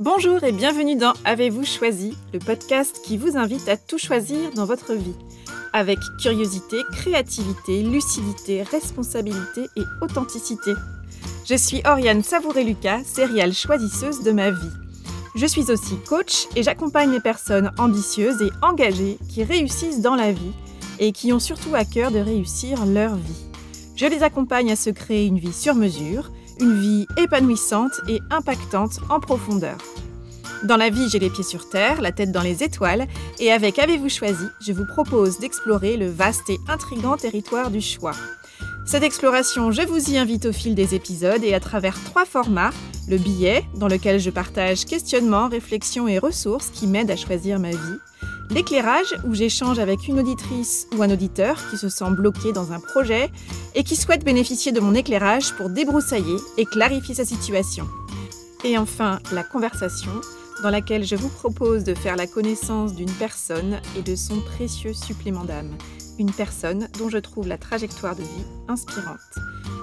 Bonjour et bienvenue dans Avez-vous choisi, le podcast qui vous invite à tout choisir dans votre vie. Avec curiosité, créativité, lucidité, responsabilité et authenticité. Je suis Oriane Savouré-Lucas, céréale choisisseuse de ma vie. Je suis aussi coach et j'accompagne les personnes ambitieuses et engagées qui réussissent dans la vie et qui ont surtout à cœur de réussir leur vie. Je les accompagne à se créer une vie sur mesure, une vie épanouissante et impactante en profondeur. Dans la vie, j'ai les pieds sur terre, la tête dans les étoiles, et avec Avez-vous choisi, je vous propose d'explorer le vaste et intrigant territoire du choix. Cette exploration, je vous y invite au fil des épisodes et à travers trois formats. Le billet, dans lequel je partage questionnements, réflexions et ressources qui m'aident à choisir ma vie. L'éclairage, où j'échange avec une auditrice ou un auditeur qui se sent bloqué dans un projet et qui souhaite bénéficier de mon éclairage pour débroussailler et clarifier sa situation. Et enfin, la conversation, dans laquelle je vous propose de faire la connaissance d'une personne et de son précieux supplément d'âme. Une personne dont je trouve la trajectoire de vie inspirante.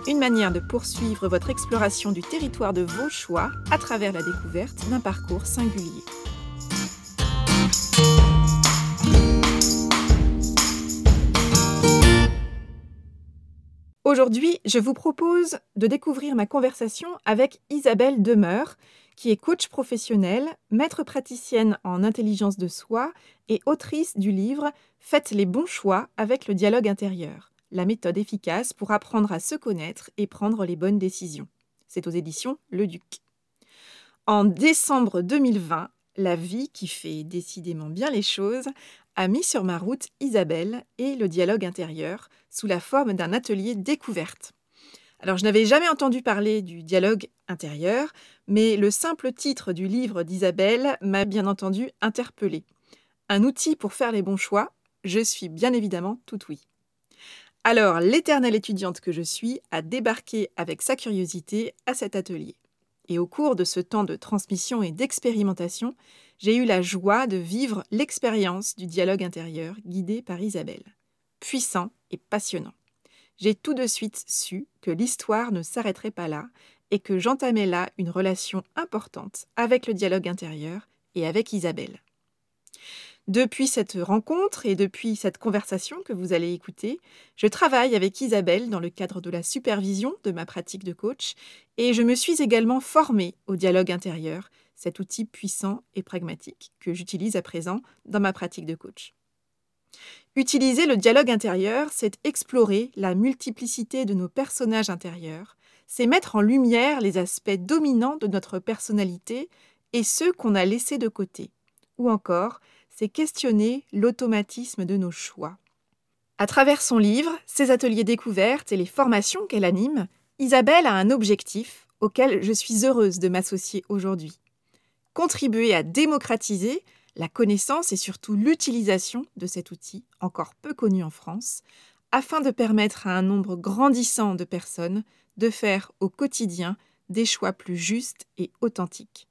Une manière de poursuivre votre exploration du territoire de vos choix à travers la découverte d'un parcours singulier. Aujourd'hui, je vous propose de découvrir ma conversation avec Isabelle Demeure, qui est coach professionnelle, maître praticienne en intelligence de soi et autrice du livre Faites les bons choix avec le dialogue intérieur, la méthode efficace pour apprendre à se connaître et prendre les bonnes décisions. C'est aux éditions Le Duc. En décembre 2020, la vie, qui fait décidément bien les choses, a mis sur ma route Isabelle et le dialogue intérieur sous la forme d'un atelier découverte. Alors, je n'avais jamais entendu parler du dialogue intérieur, mais le simple titre du livre d'Isabelle m'a bien entendu interpellé. Un outil pour faire les bons choix, je suis bien évidemment tout oui. Alors, l'éternelle étudiante que je suis a débarqué avec sa curiosité à cet atelier. Et au cours de ce temps de transmission et d'expérimentation, j'ai eu la joie de vivre l'expérience du dialogue intérieur guidé par Isabelle. Puissant et passionnant j'ai tout de suite su que l'histoire ne s'arrêterait pas là et que j'entamais là une relation importante avec le dialogue intérieur et avec Isabelle. Depuis cette rencontre et depuis cette conversation que vous allez écouter, je travaille avec Isabelle dans le cadre de la supervision de ma pratique de coach et je me suis également formée au dialogue intérieur, cet outil puissant et pragmatique que j'utilise à présent dans ma pratique de coach. Utiliser le dialogue intérieur, c'est explorer la multiplicité de nos personnages intérieurs, c'est mettre en lumière les aspects dominants de notre personnalité et ceux qu'on a laissés de côté, ou encore c'est questionner l'automatisme de nos choix. À travers son livre, ses ateliers découvertes et les formations qu'elle anime, Isabelle a un objectif auquel je suis heureuse de m'associer aujourd'hui. Contribuer à démocratiser la connaissance et surtout l'utilisation de cet outil, encore peu connu en France, afin de permettre à un nombre grandissant de personnes de faire au quotidien des choix plus justes et authentiques.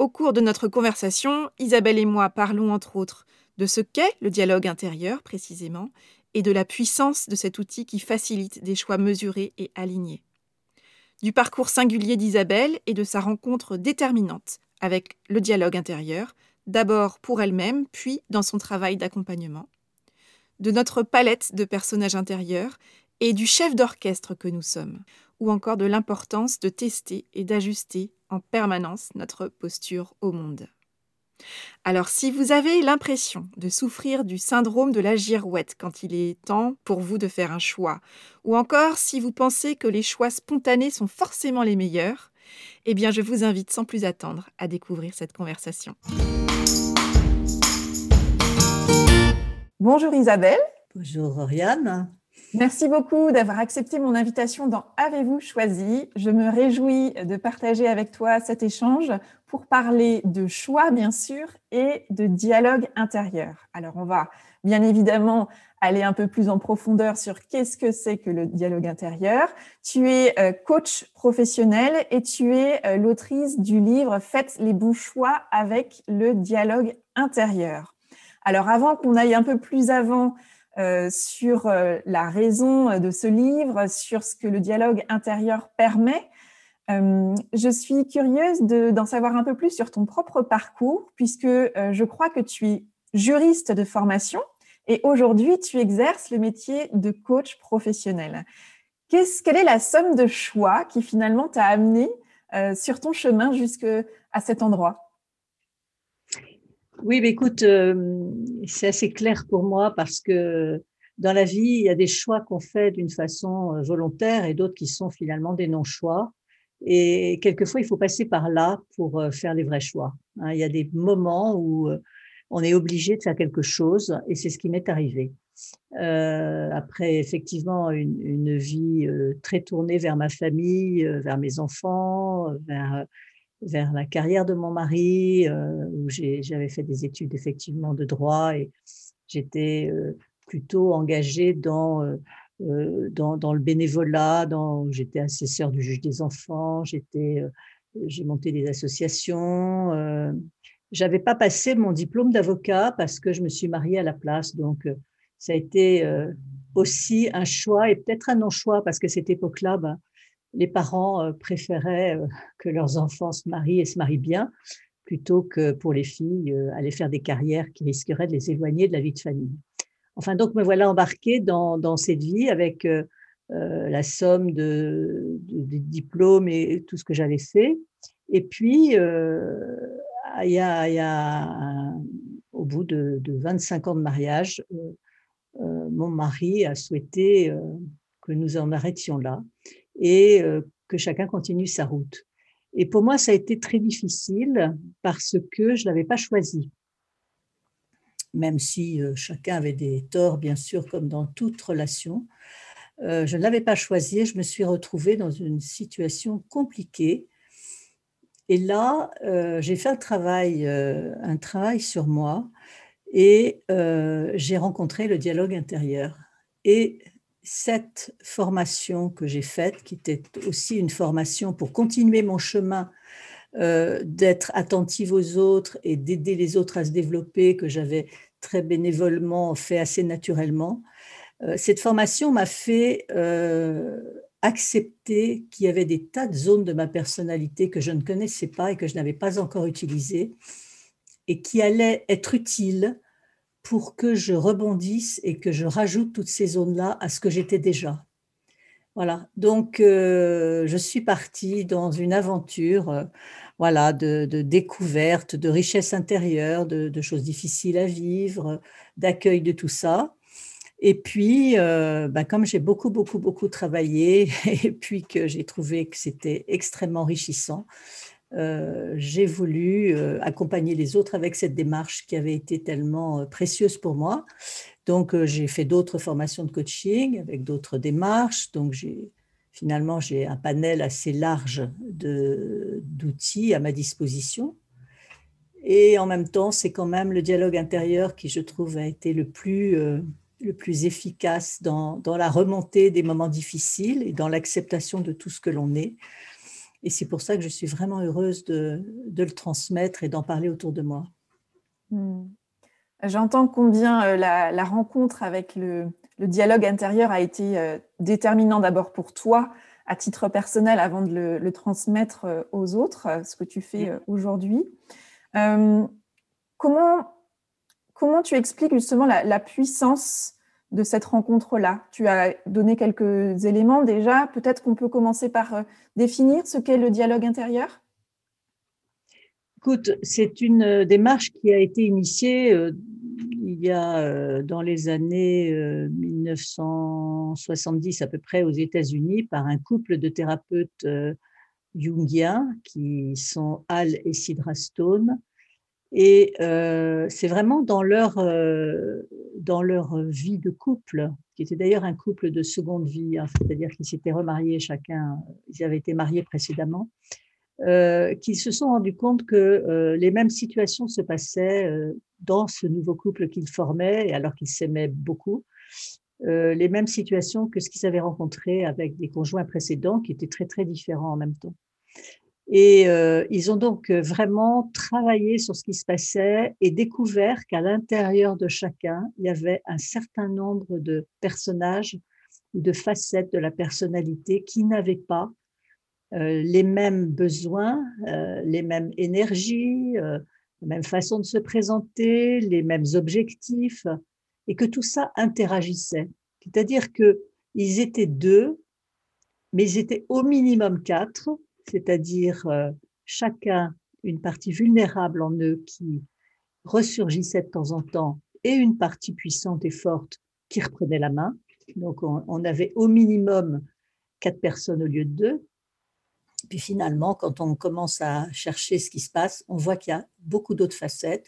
Au cours de notre conversation, Isabelle et moi parlons entre autres de ce qu'est le dialogue intérieur précisément et de la puissance de cet outil qui facilite des choix mesurés et alignés. Du parcours singulier d'Isabelle et de sa rencontre déterminante avec le dialogue intérieur, d'abord pour elle-même, puis dans son travail d'accompagnement, de notre palette de personnages intérieurs et du chef d'orchestre que nous sommes, ou encore de l'importance de tester et d'ajuster en permanence notre posture au monde. Alors si vous avez l'impression de souffrir du syndrome de la girouette quand il est temps pour vous de faire un choix, ou encore si vous pensez que les choix spontanés sont forcément les meilleurs, eh bien, je vous invite sans plus attendre à découvrir cette conversation. Bonjour Isabelle. Bonjour Oriane. Merci beaucoup d'avoir accepté mon invitation dans Avez-vous choisi Je me réjouis de partager avec toi cet échange pour parler de choix, bien sûr, et de dialogue intérieur. Alors, on va bien évidemment aller un peu plus en profondeur sur qu'est-ce que c'est que le dialogue intérieur. Tu es euh, coach professionnel et tu es euh, l'autrice du livre Faites les bons choix avec le dialogue intérieur. Alors avant qu'on aille un peu plus avant sur la raison de ce livre, sur ce que le dialogue intérieur permet, Euh, je suis curieuse d'en savoir un peu plus sur ton propre parcours, puisque euh, je crois que tu es juriste de formation et aujourd'hui tu exerces le métier de coach professionnel. quelle est la somme de choix qui finalement t'a amené euh, sur ton chemin jusqu'à cet endroit? Oui, mais écoute, c'est assez clair pour moi parce que dans la vie, il y a des choix qu'on fait d'une façon volontaire et d'autres qui sont finalement des non-choix. Et quelquefois, il faut passer par là pour euh, faire les vrais choix. Hein. Il y a des moments où euh, on est obligé de faire quelque chose, et c'est ce qui m'est arrivé. Euh, après effectivement une, vie euh, très tournée vers ma famille, vers mes enfants, vers, vers la carrière de mon mari, où j'avais fait des études effectivement de droit et j'étais plutôt engagée dans euh, dans, dans, le bénévolat, dans, j'étais assesseur du juge des enfants, j'étais, euh, j'ai monté des associations. Euh, j'avais pas passé mon diplôme d'avocat parce que je me suis mariée à la place, donc ça a été aussi un choix et peut-être un non-choix parce que cette époque-là, ben, les parents préféraient que leurs enfants se marient et se marient bien plutôt que pour les filles aller faire des carrières qui risqueraient de les éloigner de la vie de famille. Enfin, donc me voilà embarquée dans, cette vie avec euh, euh, la somme de, de, diplômes et tout ce que j'avais fait. Et puis, euh, il y a, il y a au bout de, 25 ans de mariage, mon mari a souhaité que nous en arrêtions là et que chacun continue sa route. Et pour moi, ça a été très difficile parce que je l'avais pas choisi même si euh, chacun avait des torts, bien sûr, comme dans toute relation. Euh, je ne l'avais pas choisi, je me suis retrouvée dans une situation compliquée. Et là, euh, j'ai fait un travail, un travail sur moi et j'ai rencontré le dialogue intérieur. Et cette formation que j'ai faite, qui était aussi une formation pour continuer mon chemin euh, d'être attentive aux autres et d'aider les autres à se développer, que j'avais très bénévolement fait assez naturellement. Euh, cette formation m'a fait euh, accepter qu'il y avait des tas de zones de ma personnalité que je ne connaissais pas et que je n'avais pas encore utilisées et qui allaient être utiles pour que je rebondisse et que je rajoute toutes ces zones-là à ce que j'étais déjà. Voilà, donc je suis partie dans une aventure voilà, de, découverte, de richesse intérieure, de, choses difficiles à vivre, d'accueil de tout ça. Et puis, euh, bah, comme j'ai beaucoup, beaucoup, beaucoup travaillé et puis que j'ai trouvé que c'était extrêmement enrichissant, euh, j'ai voulu euh, accompagner les autres avec cette démarche qui avait été tellement précieuse pour moi. Donc, j'ai fait d'autres formations de coaching avec d'autres démarches. Donc, finalement, j'ai un panel assez large d'outils à ma disposition. Et en même temps, c'est quand même le dialogue intérieur qui, je trouve, a été le plus, euh, efficace dans, la remontée des moments difficiles et dans l'acceptation de tout ce que l'on est. Et c'est pour ça que je suis vraiment heureuse de, de le transmettre et d'en parler autour de moi. Hmm. J'entends combien euh, la, la, rencontre avec le, le dialogue intérieur a été euh, déterminant d'abord pour toi à titre personnel avant de le, transmettre euh, aux autres, ce que tu fais aujourd'hui. comment, comment tu expliques justement la, puissance de cette rencontre-là Tu as donné quelques éléments déjà. Peut-être qu'on peut commencer par définir ce qu'est le dialogue intérieur Écoute, c'est une démarche qui a été initiée il y a euh, dans les années 1970 euh, à peu près aux États-Unis par un couple de thérapeutes euh, jungiens qui sont Al et Sidra Stone. Et c'est vraiment dans leur, dans leur vie de couple, qui était d'ailleurs un couple de seconde vie, hein, c'est-à-dire qu'ils s'étaient remariés chacun, ils avaient été mariés précédemment, euh, qu'ils se sont rendus compte que euh, les mêmes situations se passaient euh, dans ce nouveau couple qu'ils formaient, alors qu'ils s'aimaient beaucoup, les mêmes situations que ce qu'ils avaient rencontré avec des conjoints précédents qui étaient très très différents en même temps. Et ils ont donc vraiment travaillé sur ce qui se passait et découvert qu'à l'intérieur de chacun, il y avait un certain nombre de personnages ou de facettes de la personnalité qui n'avaient pas les mêmes besoins, les mêmes énergies, la même façon de se présenter, les mêmes objectifs, et que tout ça interagissait. C'est-à-dire qu'ils étaient deux, mais ils étaient au minimum quatre, c'est-à-dire chacun une partie vulnérable en eux qui ressurgissait de temps en temps et une partie puissante et forte qui reprenait la main. Donc on, avait au minimum quatre personnes au lieu de deux. Puis finalement, quand on commence à chercher ce qui se passe, on voit qu'il y a beaucoup d'autres facettes.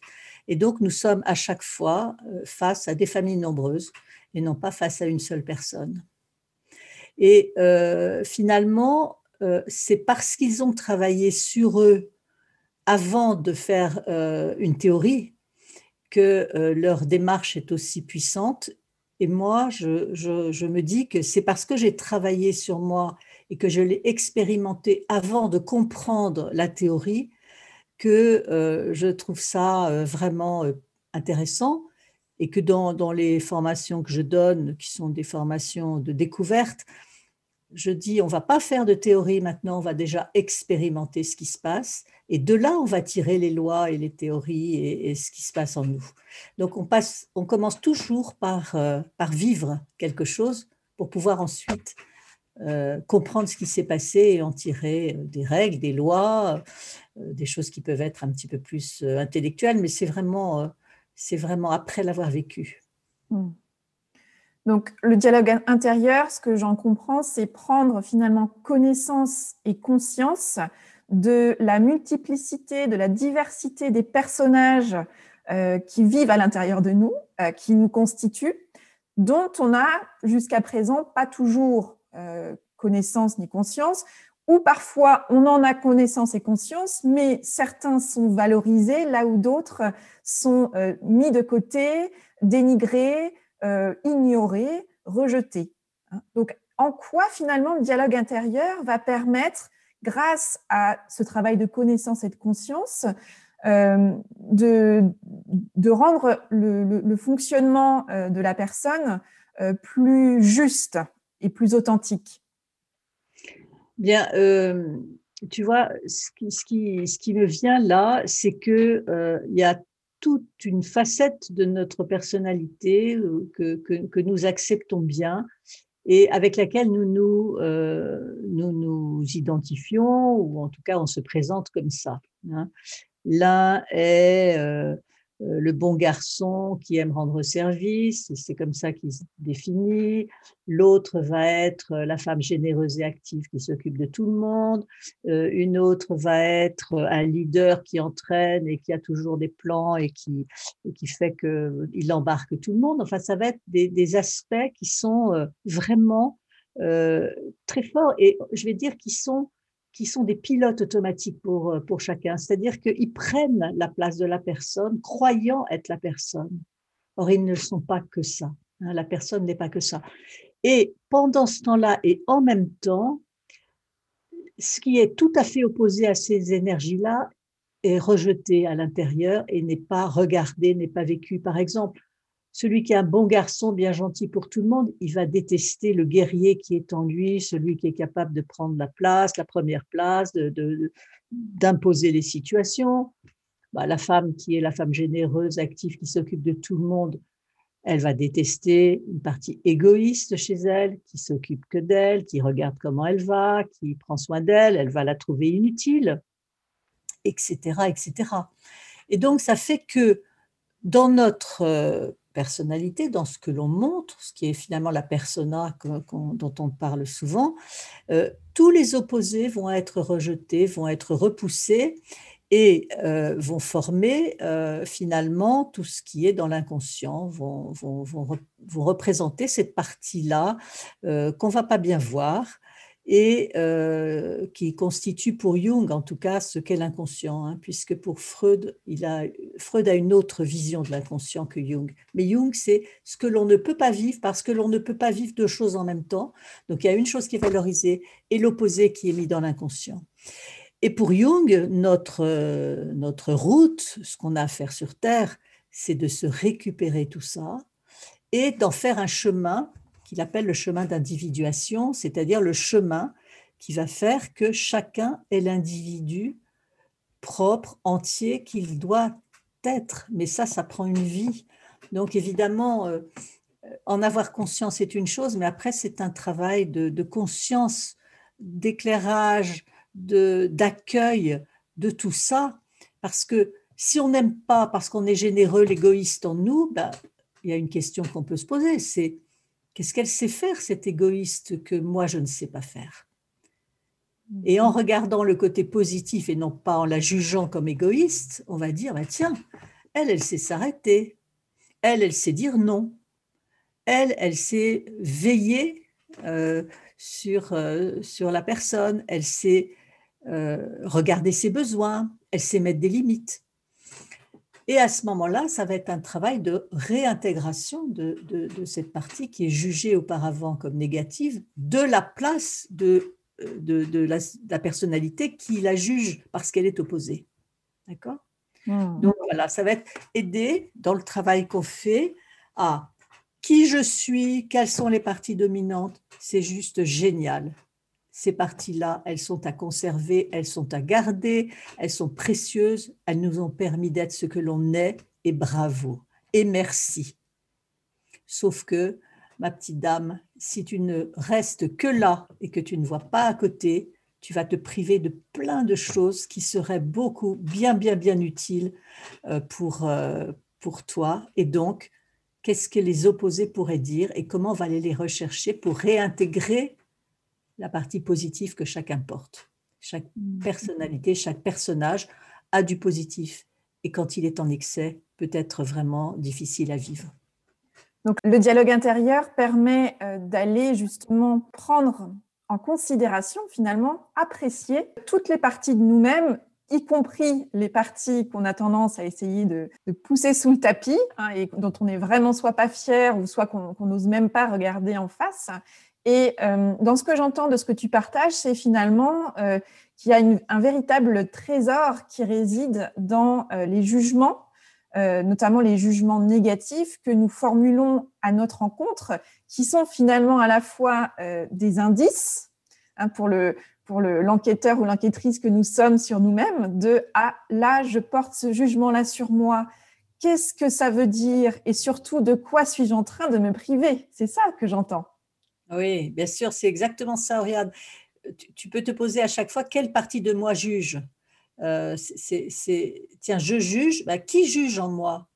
Et donc nous sommes à chaque fois euh, face à des familles nombreuses et non pas face à une seule personne. Et euh, finalement, euh, c'est parce qu'ils ont travaillé sur eux avant de faire euh, une théorie que euh, leur démarche est aussi puissante. Et moi, je, me dis que c'est parce que j'ai travaillé sur moi et que je l'ai expérimenté avant de comprendre la théorie que je trouve ça vraiment intéressant et que dans, les formations que je donne, qui sont des formations de découverte, je dis, on va pas faire de théorie maintenant, on va déjà expérimenter ce qui se passe, et de là, on va tirer les lois et les théories et, ce qui se passe en nous. Donc, on, passe, on commence toujours par, euh, vivre quelque chose pour pouvoir ensuite euh, comprendre ce qui s'est passé et en tirer euh, des règles, des lois, des choses qui peuvent être un petit peu plus intellectuelles, mais c'est vraiment, vraiment après l'avoir vécu. Mmh. Donc, le dialogue intérieur, ce que j'en comprends, c'est prendre finalement connaissance et conscience de la multiplicité, de la diversité des personnages euh, qui vivent à l'intérieur de nous, euh, qui nous constituent, dont on n'a jusqu'à présent pas toujours euh, connaissance ni conscience, ou parfois on en a connaissance et conscience, mais certains sont valorisés là où d'autres sont mis de côté, dénigrés, euh, ignorer, rejeter. Hein. Donc, en quoi finalement le dialogue intérieur va permettre, grâce à ce travail de connaissance et de conscience, euh, de, de, rendre le, fonctionnement euh, de la personne plus juste et plus authentique? Bien, tu vois, ce qui, ce, qui, ce qui, me vient là, c'est qu'il il y a toute une facette de notre personnalité euh, que, que, nous acceptons bien et avec laquelle nous nous, euh, nous nous identifions, ou en tout cas on se présente comme ça. Hein. L'un est euh, le bon garçon qui aime rendre service, c'est comme ça qu'il se définit. L'autre va être la femme généreuse et active qui s'occupe de tout le monde. Euh, une autre va être un leader qui entraîne et qui a toujours des plans et qui, qui fait qu'il embarque tout le monde. Enfin, ça va être des, aspects qui sont euh, vraiment très forts et je vais dire qui sont qui sont des pilotes automatiques pour, euh, pour chacun. C'est-à-dire qu'ils prennent la place de la personne, croyant être la personne. Or, ils ne sont pas que ça. Hein, la personne n'est pas que ça. Et pendant ce temps-là et en même temps, ce qui est tout à fait opposé à ces énergies-là est rejeté à l'intérieur et n'est pas regardé, n'est pas vécu. Par exemple, celui qui est un bon garçon, bien gentil pour tout le monde, il va détester le guerrier qui est en lui, celui qui est capable de prendre la place, la première place, d'imposer les situations. Bah, la femme qui est la femme généreuse, active, qui s'occupe de tout le monde, elle va détester une partie égoïste chez elle, qui s'occupe que d'elle, qui regarde comment elle va, qui prend soin d'elle, elle va la trouver inutile, etc., etc. Et donc, ça fait que dans notre euh, personnalité, dans ce que l'on montre, ce qui est finalement la persona dont on parle souvent, euh, tous les opposés vont être rejetés, vont être repoussés et euh, vont former euh, finalement tout ce qui est dans l'inconscient, vont, vont, vont, représenter cette partie-là qu'on va pas bien voir et euh, qui constitue pour Jung en tout cas ce qu'est l'inconscient, hein, puisque pour Freud, il a, Freud a une autre vision de l'inconscient que Jung. Mais Jung, c'est ce que l'on ne peut pas vivre parce que l'on ne peut pas vivre deux choses en même temps. Donc il y a une chose qui est valorisée et l'opposé qui est mis dans l'inconscient. Et pour Jung, notre, notre route, ce qu'on a à faire sur Terre, c'est de se récupérer tout ça et d'en faire un chemin appelle le chemin d'individuation, c'est-à-dire le chemin qui va faire que chacun est l'individu propre, entier qu'il doit être. Mais ça, ça prend une vie. Donc évidemment, euh, en avoir conscience est une chose, mais après, c'est un travail de, conscience, d'éclairage, d'accueil de, tout ça. Parce que si on n'aime pas, parce qu'on est généreux, l'égoïste en nous, ben, il y a une question qu'on peut se poser, c'est qu'est-ce qu'elle sait faire, cette égoïste, que moi, je ne sais pas faire? Et en regardant le côté positif et non pas en la jugeant comme égoïste, on va dire, ben, tiens, elle, elle sait s'arrêter. Elle, elle sait dire non. Elle, elle sait veiller euh, sur, euh, sur la personne, elle sait euh, regarder ses besoins, elle sait mettre des limites. Et à ce moment-là, ça va être un travail de réintégration de, cette partie qui est jugée auparavant comme négative, de la place de, de, la, personnalité qui la juge parce qu'elle est opposée. D'accord? Mmh. Donc voilà, ça va être aider dans le travail qu'on fait à qui je suis, quelles sont les parties dominantes, c'est juste génial. Ces parties-là, elles sont à conserver, elles sont à garder, elles sont précieuses, elles nous ont permis d'être ce que l'on est, et bravo, et merci. Sauf que, ma petite dame, si tu ne restes que là et que tu ne vois pas à côté, tu vas te priver de plein de choses qui seraient beaucoup, bien, bien, bien utiles euh, pour, euh, pour toi. Et donc, qu'est-ce que les opposés pourraient dire et comment on va aller les rechercher pour réintégrer la partie positive que chacun porte. Chaque personnalité, chaque personnage a du positif et quand il est en excès, peut être vraiment difficile à vivre. Donc le dialogue intérieur permet euh, d'aller justement prendre en considération, finalement, apprécier toutes les parties de nous-mêmes y compris les parties qu'on a tendance à essayer de, pousser sous le tapis hein, et dont on n'est vraiment soit pas fier ou soit qu'on n'ose même pas regarder en face. Et euh, dans ce que j'entends de ce que tu partages, c'est finalement euh, qu'il y a un véritable trésor qui réside dans euh, les jugements, notamment les jugements négatifs que nous formulons à notre rencontre, qui sont finalement à la fois des indices hein, pour le, pour l'enquêteur ou l'enquêtrice que nous sommes sur nous-mêmes, de ah là, je porte ce jugement-là sur moi. Qu'est-ce que ça veut dire? Et surtout, de quoi suis-je en train de me priver? C'est ça que j'entends. Oui, bien sûr, c'est exactement ça, Regarde, Tu, peux te poser à chaque fois quelle partie de moi juge? Euh, tiens, je juge. Bah, qui juge en moi?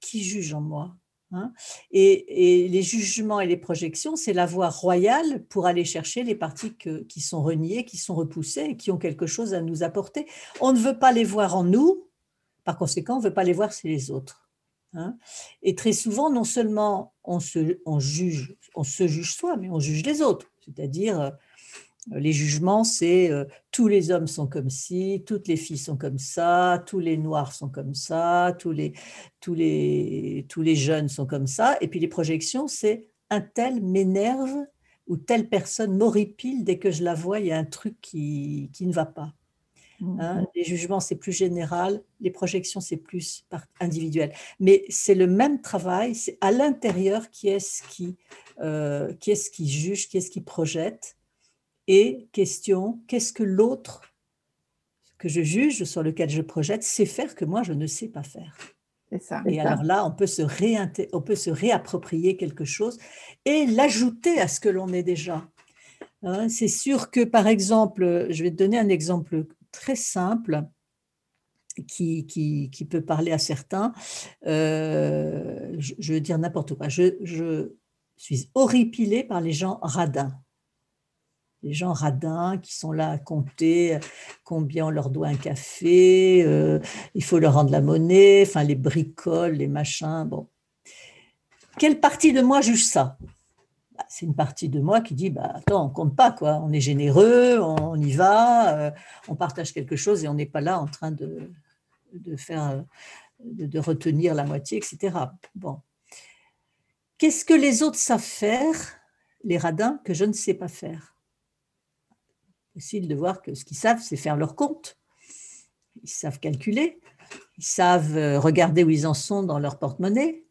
Qui juge en moi Hein? et, les jugements et les projections, c'est la voie royale pour aller chercher les parties qui sont reniées, qui sont repoussées qui ont quelque chose à nous apporter. On ne veut pas les voir en nous, par conséquent, on ne veut pas les voir chez les autres. Hein? et très souvent, non seulement on se, on juge, on se juge soi, mais on juge les autres. C'est-à-dire, euh, les jugements, c'est euh, tous les hommes sont comme ci, toutes les filles sont comme ça, tous les noirs sont comme ça, tous les, tous les, tous les jeunes sont comme ça. Et puis les projections, c'est un tel m'énerve ou telle personne m'horripile dès que je la vois, il y a un truc qui, qui ne va pas. Hein. Mmh. les jugements, c'est plus général, les projections, c'est plus individuel. Mais c'est le même travail, c'est à l'intérieur qui est-ce qui, euh, qui, est qui juge, qui est-ce qui projette et question, qu'est-ce que l'autre que je juge, sur lequel je projette, sait faire que moi, je ne sais pas faire ça, et alors là, on peut, se on peut se réapproprier quelque chose et l'ajouter à ce que l'on est déjà. Hein, c'est sûr que, par exemple, je vais te donner un exemple très simple qui, peut parler à certains. Euh, je, veux dire n'importe quoi. Je, suis horripilée par les gens radins les gens radins qui sont là à compter combien on leur doit un café, euh, il faut leur rendre la monnaie, enfin les bricoles, les machins. Bon. Quelle partie de moi juge ça? C'est une partie de moi qui dit bah, attends, on compte pas, quoi. on est généreux, on, y va, euh, on partage quelque chose et on n'est pas là en train de, de faire, de, de retenir la moitié, etc. Bon. Qu'est-ce que les autres savent faire, les radins, que je ne sais pas faire? Facile de voir que ce qu'ils savent, c'est faire leur compte. Ils savent calculer, ils savent euh, regarder où ils en sont dans leur porte-monnaie.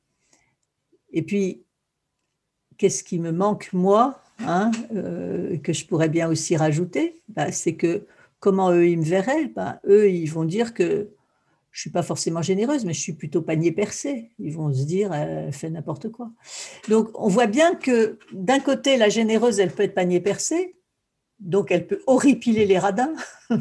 Et puis, qu'est-ce qui me manque, moi, hein, euh, que je pourrais bien aussi rajouter, bah, c'est que comment eux, ils me verraient bah, Eux, ils vont dire que je suis pas forcément généreuse, mais je suis plutôt panier percé. Ils vont se dire, elle fait n'importe quoi. Donc, on voit bien que d'un côté, la généreuse, elle peut être panier percé, donc elle peut horripiler les radins.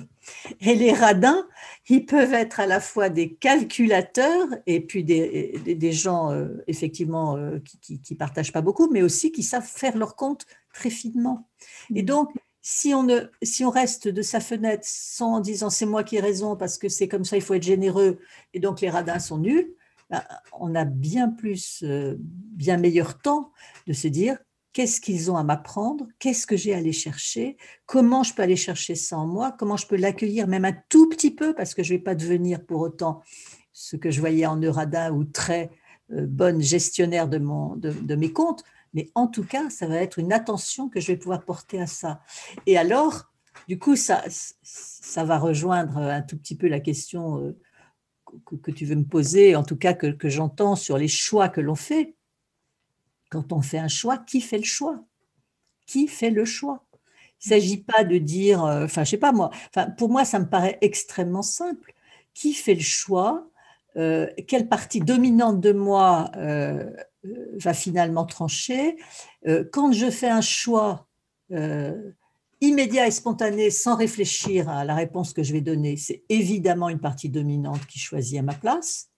Et les radins, ils peuvent être à la fois des calculateurs et puis des, des, gens, euh, effectivement, euh, qui ne partagent pas beaucoup, mais aussi qui savent faire leur compte très finement. Et mmh. donc, si on, ne, si on reste de sa fenêtre sans en disant c'est moi qui ai raison parce que c'est comme ça, il faut être généreux et donc les radins sont nuls, ben, on a bien plus, euh, bien meilleur temps de se dire qu'est-ce qu'ils ont à m'apprendre, qu'est-ce que j'ai à aller chercher, comment je peux aller chercher ça en moi, comment je peux l'accueillir même un tout petit peu parce que je ne vais pas devenir pour autant ce que je voyais en Eurada ou très euh, bonne gestionnaire de, mon, de mes comptes, mais en tout cas, ça va être une attention que je vais pouvoir porter à ça. Et alors, du coup, ça, ça va rejoindre un tout petit peu la question euh, que, tu veux me poser, en tout cas que, que j'entends sur les choix que l'on fait. Quand on fait un choix, qui fait le choix? Qui fait le choix? Il ne s'agit pas de dire, euh, enfin, je sais pas moi, pour moi, ça me paraît extrêmement simple. Qui fait le choix euh, Quelle partie dominante de moi euh, va finalement trancher? Quand je fais un choix immédiat et spontané sans réfléchir à la réponse que je vais donner, c'est évidemment une partie dominante qui choisit à ma place.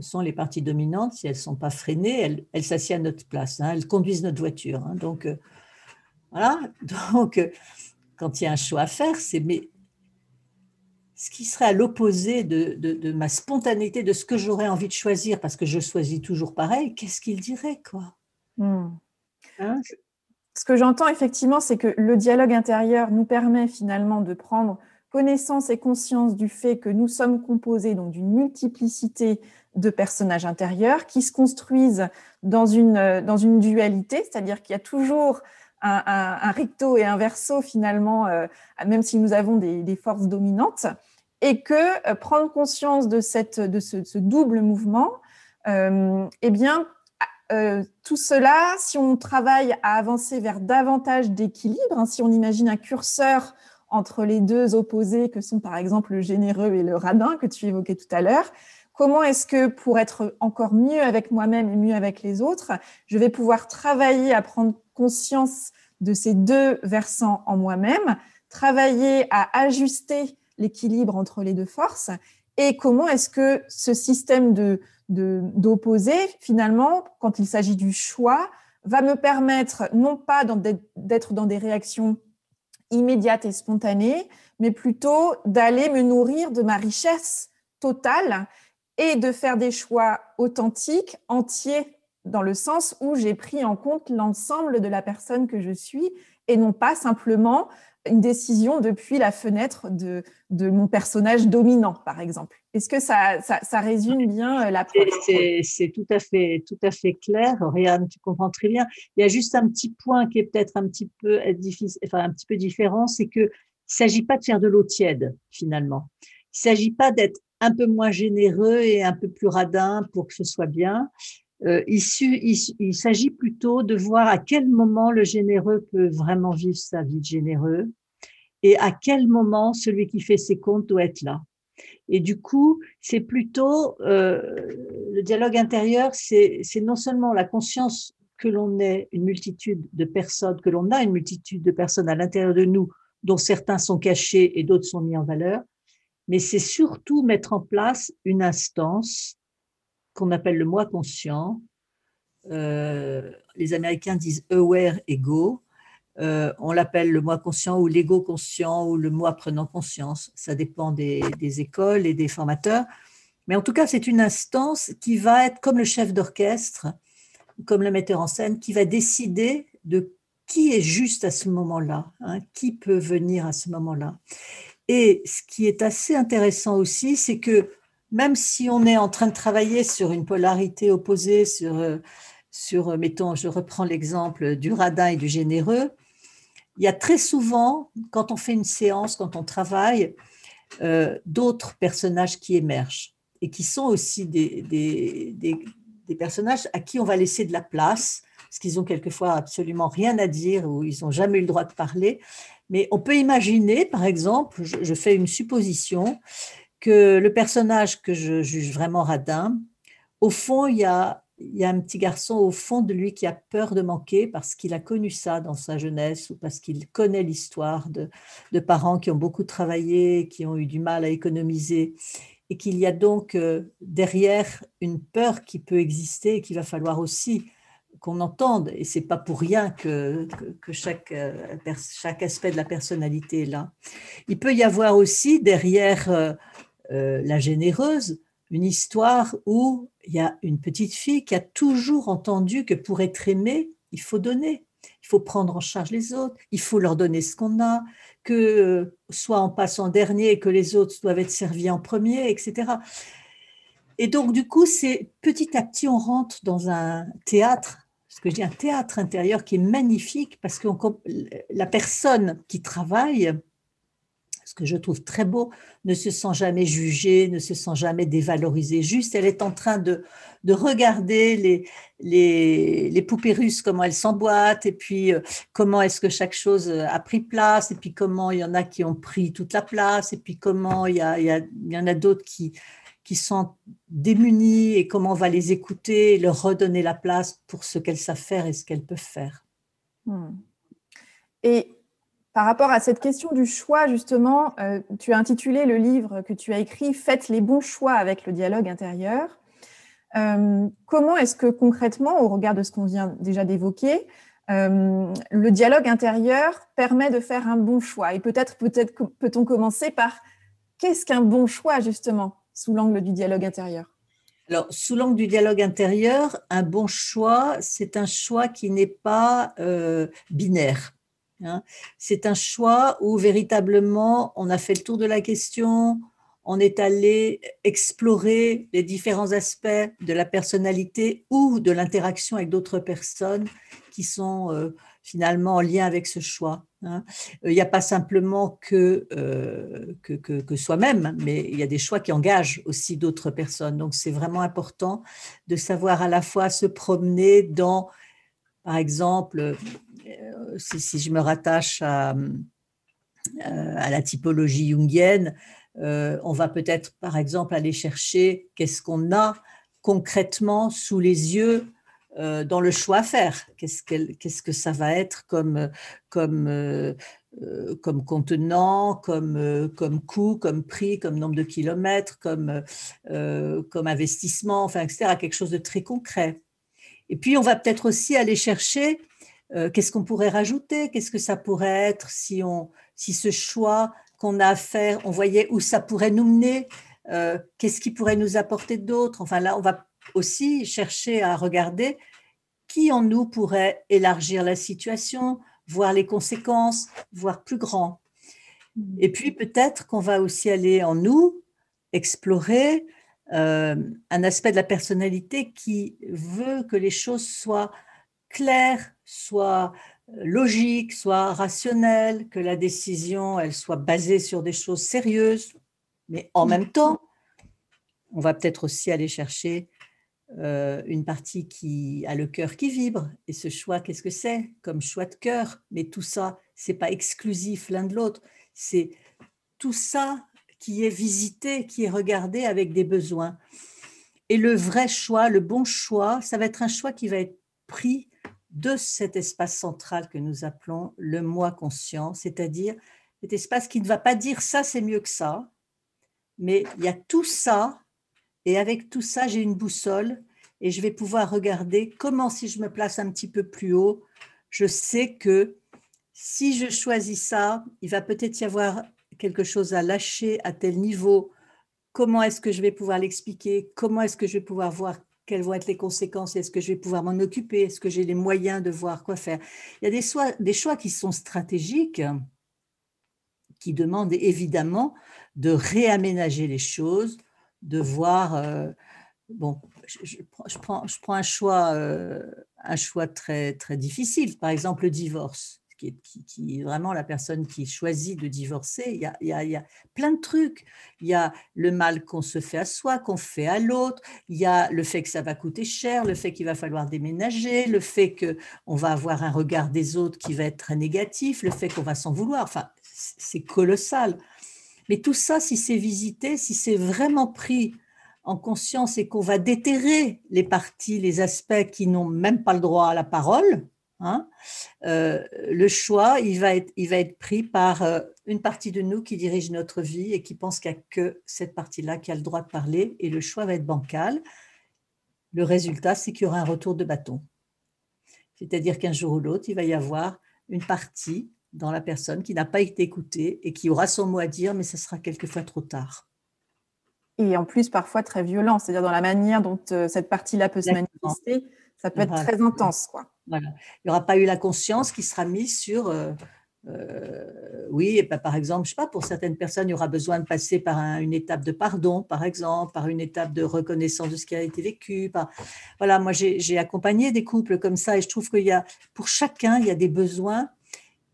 Ce sont les parties dominantes, si elles ne sont pas freinées, elles, elles s'assiedent à notre place, hein. elles conduisent notre voiture. Hein. donc, voilà. Donc, quand il y a un choix à faire, c'est mais ce qui serait à l'opposé de, ma spontanéité, de ce que j'aurais envie de choisir, parce que je choisis toujours pareil, qu'est-ce qu'il dirait quoi? Hmm. hein? Ce que j'entends effectivement, c'est que le dialogue intérieur nous permet finalement de prendre connaissance et conscience du fait que nous sommes composés donc d'une multiplicité de personnages intérieurs qui se construisent dans une, dans une dualité, c'est-à-dire qu'il y a toujours un, recto et un verso finalement, euh, même si nous avons des, forces dominantes, et que euh, prendre conscience de, cette, de ce, double mouvement, euh, eh bien, tout cela, si on travaille à avancer vers davantage d'équilibre, hein, si on imagine un curseur entre les deux opposés que sont par exemple le généreux et le radin que tu évoquais tout à l'heure, comment est-ce que pour être encore mieux avec moi-même et mieux avec les autres, je vais pouvoir travailler à prendre conscience de ces deux versants en moi-même, travailler à ajuster l'équilibre entre les deux forces et comment est-ce que ce système de d'opposer, finalement, quand il s'agit du choix, va me permettre non pas d'être dans des réactions immédiates et spontanées, mais plutôt d'aller me nourrir de ma richesse totale et de faire des choix authentiques, entiers dans le sens où j'ai pris en compte l'ensemble de la personne que je suis et non pas simplement une décision depuis la fenêtre de, de mon personnage dominant, par exemple. Est-ce que ça, ça, résume bien euh, l'approche? C'est tout à fait tout à fait clair, Oriane, tu comprends très bien. Il y a juste un petit point qui est peut-être un petit peu difficile, enfin un petit peu différent, c'est que il s'agit pas de faire de l'eau tiède finalement. Il s'agit pas d'être un peu moins généreux et un peu plus radin pour que ce soit bien. Euh, il, s'agit plutôt de voir à quel moment le généreux peut vraiment vivre sa vie de généreux et à quel moment celui qui fait ses comptes doit être là. Et du coup, c'est plutôt euh, le dialogue intérieur, c'est non seulement la conscience que l'on est une multitude de personnes, que l'on a une multitude de personnes à l'intérieur de nous, dont certains sont cachés et d'autres sont mis en valeur, mais c'est surtout mettre en place une instance qu'on appelle le moi conscient. Euh, les Américains disent aware ego. Euh, on l'appelle le moi conscient ou l'ego conscient ou le moi prenant conscience. Ça dépend des, écoles et des formateurs. Mais en tout cas, c'est une instance qui va être comme le chef d'orchestre, comme le metteur en scène, qui va décider de qui est juste à ce moment-là, hein, qui peut venir à ce moment-là. Et ce qui est assez intéressant aussi, c'est que même si on est en train de travailler sur une polarité opposée, sur, euh, sur euh, mettons, je reprends l'exemple du radin et du généreux, il y a très souvent, quand on fait une séance, quand on travaille, euh, d'autres personnages qui émergent et qui sont aussi des, des, des personnages à qui on va laisser de la place, parce qu'ils ont quelquefois absolument rien à dire ou ils n'ont jamais eu le droit de parler. Mais on peut imaginer, par exemple, je, fais une supposition, que le personnage que je juge vraiment radin, au fond, il y a, un petit garçon au fond de lui qui a peur de manquer parce qu'il a connu ça dans sa jeunesse ou parce qu'il connaît l'histoire de, de, parents qui ont beaucoup travaillé, qui ont eu du mal à économiser et qu'il y a donc euh, derrière une peur qui peut exister et qu'il va falloir aussi qu'on entende. Et c'est pas pour rien que, euh, chaque aspect de la personnalité est là. Il peut y avoir aussi derrière euh, la généreuse une histoire où il y a une petite fille qui a toujours entendu que pour être aimée, il faut donner, il faut prendre en charge les autres, il faut leur donner ce qu'on a, que soit en passant dernier, que les autres doivent être servis en premier, etc. Et donc, du coup, c'est petit à petit, on rentre dans un théâtre, ce que je dis un théâtre intérieur qui est magnifique parce que la personne qui travaille, ce que je trouve très beau, ne se sent jamais jugée, ne se sent jamais dévalorisée. Juste, elle est en train de, de regarder les, les, les, poupées russes, comment elles s'emboîtent, et puis euh, comment est-ce que chaque chose a pris place, et puis comment il y en a qui ont pris toute la place, et puis comment il y, a, il y en a d'autres qui, qui sont démunies, et comment on va les écouter, leur redonner la place pour ce qu'elles savent faire et ce qu'elles peuvent faire. Hmm. Et par rapport à cette question du choix, justement, euh, tu as intitulé le livre que tu as écrit Faites les bons choix avec le dialogue intérieur. Euh, comment est-ce que concrètement, au regard de ce qu'on vient déjà d'évoquer, euh, le dialogue intérieur permet de faire un bon choix? Et peut-être peut-être peut-on commencer par qu'est-ce qu'un bon choix justement? Sous l'angle du dialogue intérieur alors, sous l'angle du dialogue intérieur, un bon choix, c'est un choix qui n'est pas binaire. Hein. C'est un choix où véritablement on a fait le tour de la question, on est allé explorer les différents aspects de la personnalité ou de l'interaction avec d'autres personnes qui sont euh, finalement en lien avec ce choix. Hein. Il n'y a pas simplement que, euh, que, que soi-même, mais il y a des choix qui engagent aussi d'autres personnes. Donc c'est vraiment important de savoir à la fois se promener dans, par exemple, euh, si, je me rattache à, euh, à la typologie jungienne, euh, on va peut-être, par exemple, aller chercher qu'est-ce qu'on a concrètement sous les yeux dans le choix à faire. Qu'est-ce, que ça va être comme, comme, comme contenant, comme, coût, comme prix, comme nombre de kilomètres, comme, investissement, enfin, etc. Quelque chose de très concret. Et puis, on va peut-être aussi aller chercher euh, qu'est-ce qu'on pourrait rajouter Qu'est-ce que ça pourrait être si, on, si ce choix qu'on a à faire, on voyait où ça pourrait nous mener euh, Qu'est-ce qui pourrait nous apporter d'autre Enfin là, on va aussi chercher à regarder qui en nous pourrait élargir la situation, voir les conséquences, voir plus grand. Mmh. Et puis peut-être qu'on va aussi aller en nous explorer euh, un aspect de la personnalité qui veut que les choses soient claires, soit euh, logique, soit rationnelle, que la décision elle soit basée sur des choses sérieuses, mais en même temps, on va peut-être aussi aller chercher euh, une partie qui a le cœur qui vibre. Et ce choix, qu'est-ce que c'est? Comme choix de cœur. Mais tout ça, c'est pas exclusif l'un de l'autre. C'est tout ça qui est visité, qui est regardé avec des besoins. Et le vrai choix, le bon choix, ça va être un choix qui va être pris de cet espace central que nous appelons le moi conscient, c'est-à-dire cet espace qui ne va pas dire ça c'est mieux que ça, mais il y a tout ça, et avec tout ça j'ai une boussole, et je vais pouvoir regarder comment si je me place un petit peu plus haut, je sais que si je choisis ça, il va peut-être y avoir quelque chose à lâcher à tel niveau. Comment est-ce que je vais pouvoir l'expliquer? Comment est-ce que je vais pouvoir voir quelles vont être les conséquences, est-ce que je vais pouvoir m'en occuper, est-ce que j'ai les moyens de voir quoi faire? Il y a des choix, qui sont stratégiques, qui demandent évidemment de réaménager les choses, de voir, euh, bon, je, prends, un choix, euh, un choix très, très difficile, par exemple le divorce, qui est, vraiment la personne qui choisit de divorcer, il y, a, y a, y a, plein de trucs. Il y a le mal qu'on se fait à soi, qu'on fait à l'autre, il y a le fait que ça va coûter cher, le fait qu'il va falloir déménager, le fait qu'on va avoir un regard des autres qui va être très négatif, le fait qu'on va s'en vouloir. Enfin, c'est colossal. Mais tout ça, si c'est visité, si c'est vraiment pris en conscience et qu'on va déterrer les parties, les aspects qui n'ont même pas le droit à la parole, hein, euh, le choix, il va, être, pris par euh, une partie de nous qui dirige notre vie et qui pense qu'il n'y a que cette partie-là qui a le droit de parler et le choix va être bancal. Le résultat, c'est qu'il y aura un retour de bâton. C'est-à-dire qu'un jour ou l'autre, il va y avoir une partie dans la personne qui n'a pas été écoutée et qui aura son mot à dire, mais ce sera quelquefois trop tard et en plus parfois très violent, c'est-à-dire dans la manière dont euh, cette partie-là peut se manifester, ça peut être très intense. Quoi. Voilà. Il n'y aura pas eu la conscience qui sera mise sur, euh, euh, oui, par exemple, je sais pas, pour certaines personnes, il y aura besoin de passer par une étape de pardon, par exemple, par une étape de reconnaissance de ce qui a été vécu. Par, voilà, moi j'ai accompagné des couples comme ça et je trouve qu'il y a, pour chacun, il y a des besoins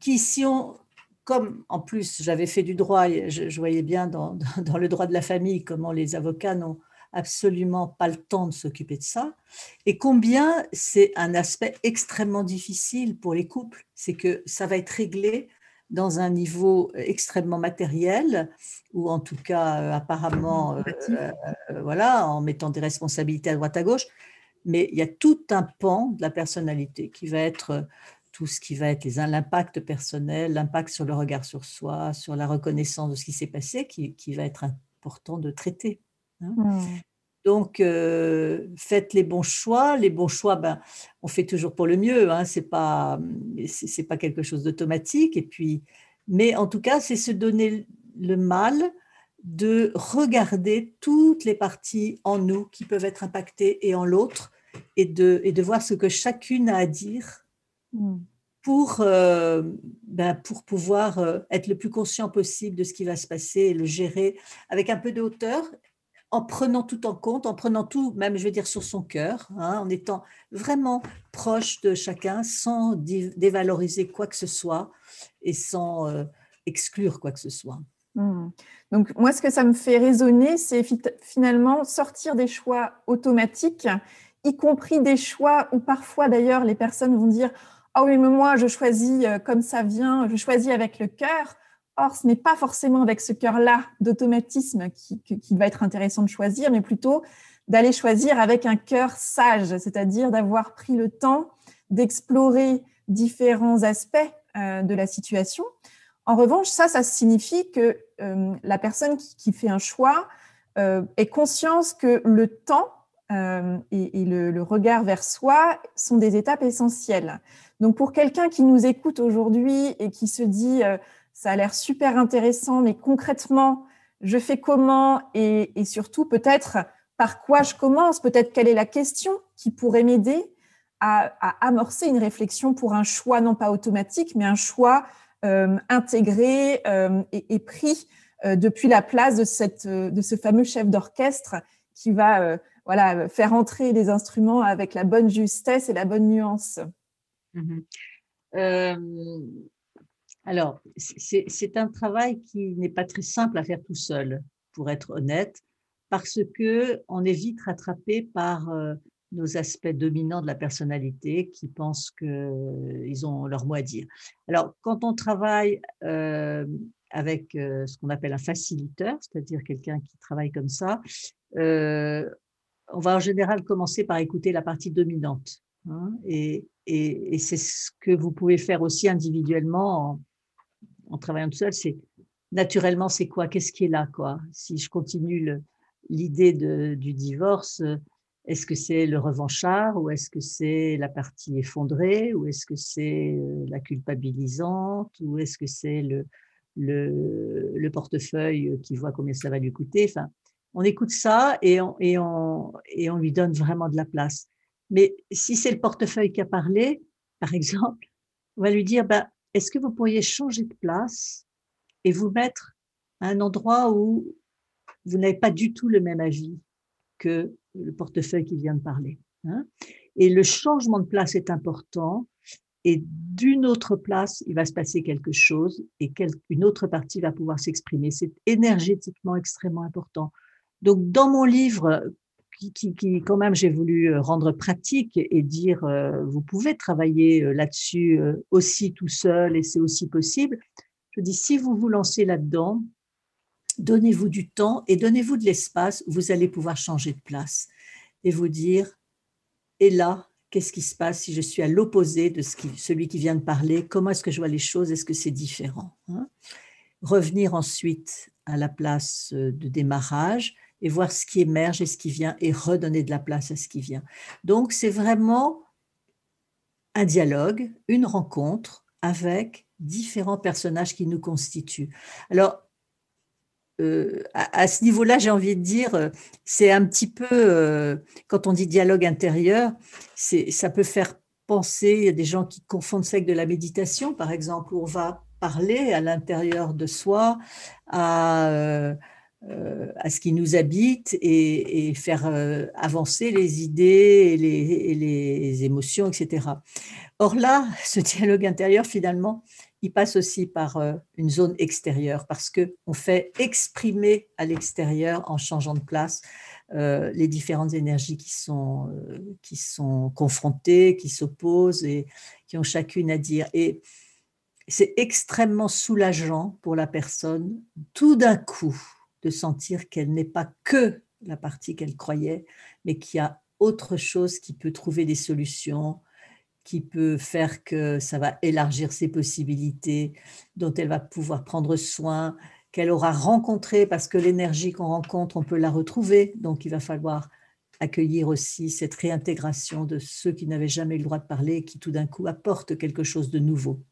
qui, si on, comme en plus j'avais fait du droit, je, voyais bien dans, dans, le droit de la famille comment les avocats n'ont absolument pas le temps de s'occuper de ça, et combien c'est un aspect extrêmement difficile pour les couples, c'est que ça va être réglé dans un niveau extrêmement matériel, ou en tout cas euh, apparemment, euh, euh, voilà, en mettant des responsabilités à droite à gauche, mais il y a tout un pan de la personnalité qui va être tout ce qui va être l'impact personnel, l'impact sur le regard sur soi, sur la reconnaissance de ce qui s'est passé, qui, va être important de traiter. Hein. Mmh. Donc, euh, faites les bons choix. Les bons choix, ben, on fait toujours pour le mieux. Hein. C'est pas, c'est pas quelque chose d'automatique. Et puis, mais en tout cas, c'est se donner le mal de regarder toutes les parties en nous qui peuvent être impactées et en l'autre, et de, et de voir ce que chacune a à dire. Pour, euh, ben, pour pouvoir euh, être le plus conscient possible de ce qui va se passer et le gérer avec un peu de hauteur, en prenant tout en compte, en prenant tout, même je veux dire sur son cœur, hein, en étant vraiment proche de chacun sans dévaloriser quoi que ce soit et sans euh, exclure quoi que ce soit. Mm. Donc moi, ce que ça me fait raisonner, c'est finalement sortir des choix automatiques, y compris des choix où parfois d'ailleurs les personnes vont dire ah oui, mais moi, je choisis euh, comme ça vient, je choisis avec le cœur. Or, ce n'est pas forcément avec ce cœur-là d'automatisme qui, qui, va être intéressant de choisir, mais plutôt d'aller choisir avec un cœur sage, c'est-à-dire d'avoir pris le temps d'explorer différents aspects euh, de la situation. En revanche, ça, ça signifie que euh, la personne qui, fait un choix ait conscience que le temps et, le, regard vers soi sont des étapes essentielles. Donc pour quelqu'un qui nous écoute aujourd'hui et qui se dit euh, ça a l'air super intéressant, mais concrètement, je fais comment? et, surtout peut-être par quoi je commence, peut-être quelle est la question qui pourrait m'aider à, amorcer une réflexion pour un choix non pas automatique, mais un choix euh, intégré euh, et, pris depuis la place de ce fameux chef d'orchestre qui va voilà, faire entrer les instruments avec la bonne justesse et la bonne nuance. Mmh alors, c'est un travail qui n'est pas très simple à faire tout seul, pour être honnête, parce que on est vite rattrapé par nos aspects dominants de la personnalité qui pensent qu'ils ont leur mot à dire. Alors, quand on travaille avec ce qu'on appelle un facilitateur, c'est-à-dire quelqu'un qui travaille comme ça, on va en général commencer par écouter la partie dominante. Hein, et, c'est ce que vous pouvez faire aussi individuellement en, travaillant tout seul. C'est naturellement, c'est quoi Qu'est-ce qui est là quoi? Si je continue l'idée du divorce, est-ce que c'est le revanchard ou est-ce que c'est la partie effondrée ou est-ce que c'est euh, la culpabilisante ou est-ce que c'est le, le, le, portefeuille qui voit combien ça va lui coûter? On écoute ça et on, et on, et on lui donne vraiment de la place. Mais si c'est le portefeuille qui a parlé, par exemple, on va lui dire, bah, est-ce que vous pourriez changer de place et vous mettre à un endroit où vous n'avez pas du tout le même avis que le portefeuille qui vient de parler. Hein? Et le changement de place est important et d'une autre place, il va se passer quelque chose et une autre partie va pouvoir s'exprimer. C'est énergétiquement extrêmement important. Donc, dans mon livre, qui, quand même, j'ai voulu rendre pratique et dire, euh, vous pouvez travailler euh, là-dessus euh, aussi tout seul et c'est aussi possible. Je dis, si vous vous lancez là-dedans, donnez-vous du temps et donnez-vous de l'espace, vous allez pouvoir changer de place et vous dire, et là, qu'est-ce qui se passe si je suis à l'opposé de ce qui, celui qui vient de parler? Comment est-ce que je vois les choses? Est-ce que c'est différent hein? Revenir ensuite à la place euh, de démarrage et voir ce qui émerge et ce qui vient et redonner de la place à ce qui vient. Donc, c'est vraiment un dialogue, une rencontre avec différents personnages qui nous constituent. Alors, euh, à, ce niveau-là, j'ai envie de dire, euh, c'est un petit peu, euh, quand on dit dialogue intérieur, ça peut faire penser, il y a des gens qui confondent ça avec de la méditation, par exemple, où on va parler à l'intérieur de soi, à, à ce qui nous habite et, faire avancer les idées et les, émotions, etc. Or là, ce dialogue intérieur, finalement, il passe aussi par euh, une zone extérieure parce qu'on fait exprimer à l'extérieur, en changeant de place, euh, les différentes énergies qui sont, euh, qui sont confrontées, qui s'opposent et qui ont chacune à dire. Et c'est extrêmement soulageant pour la personne, tout d'un coup, de sentir qu'elle n'est pas que la partie qu'elle croyait, mais qu'il y a autre chose qui peut trouver des solutions, qui peut faire que ça va élargir ses possibilités, dont elle va pouvoir prendre soin, qu'elle aura rencontré, parce que l'énergie qu'on rencontre, on peut la retrouver. Donc, il va falloir accueillir aussi cette réintégration de ceux qui n'avaient jamais le droit de parler, qui tout d'un coup apportent quelque chose de nouveau.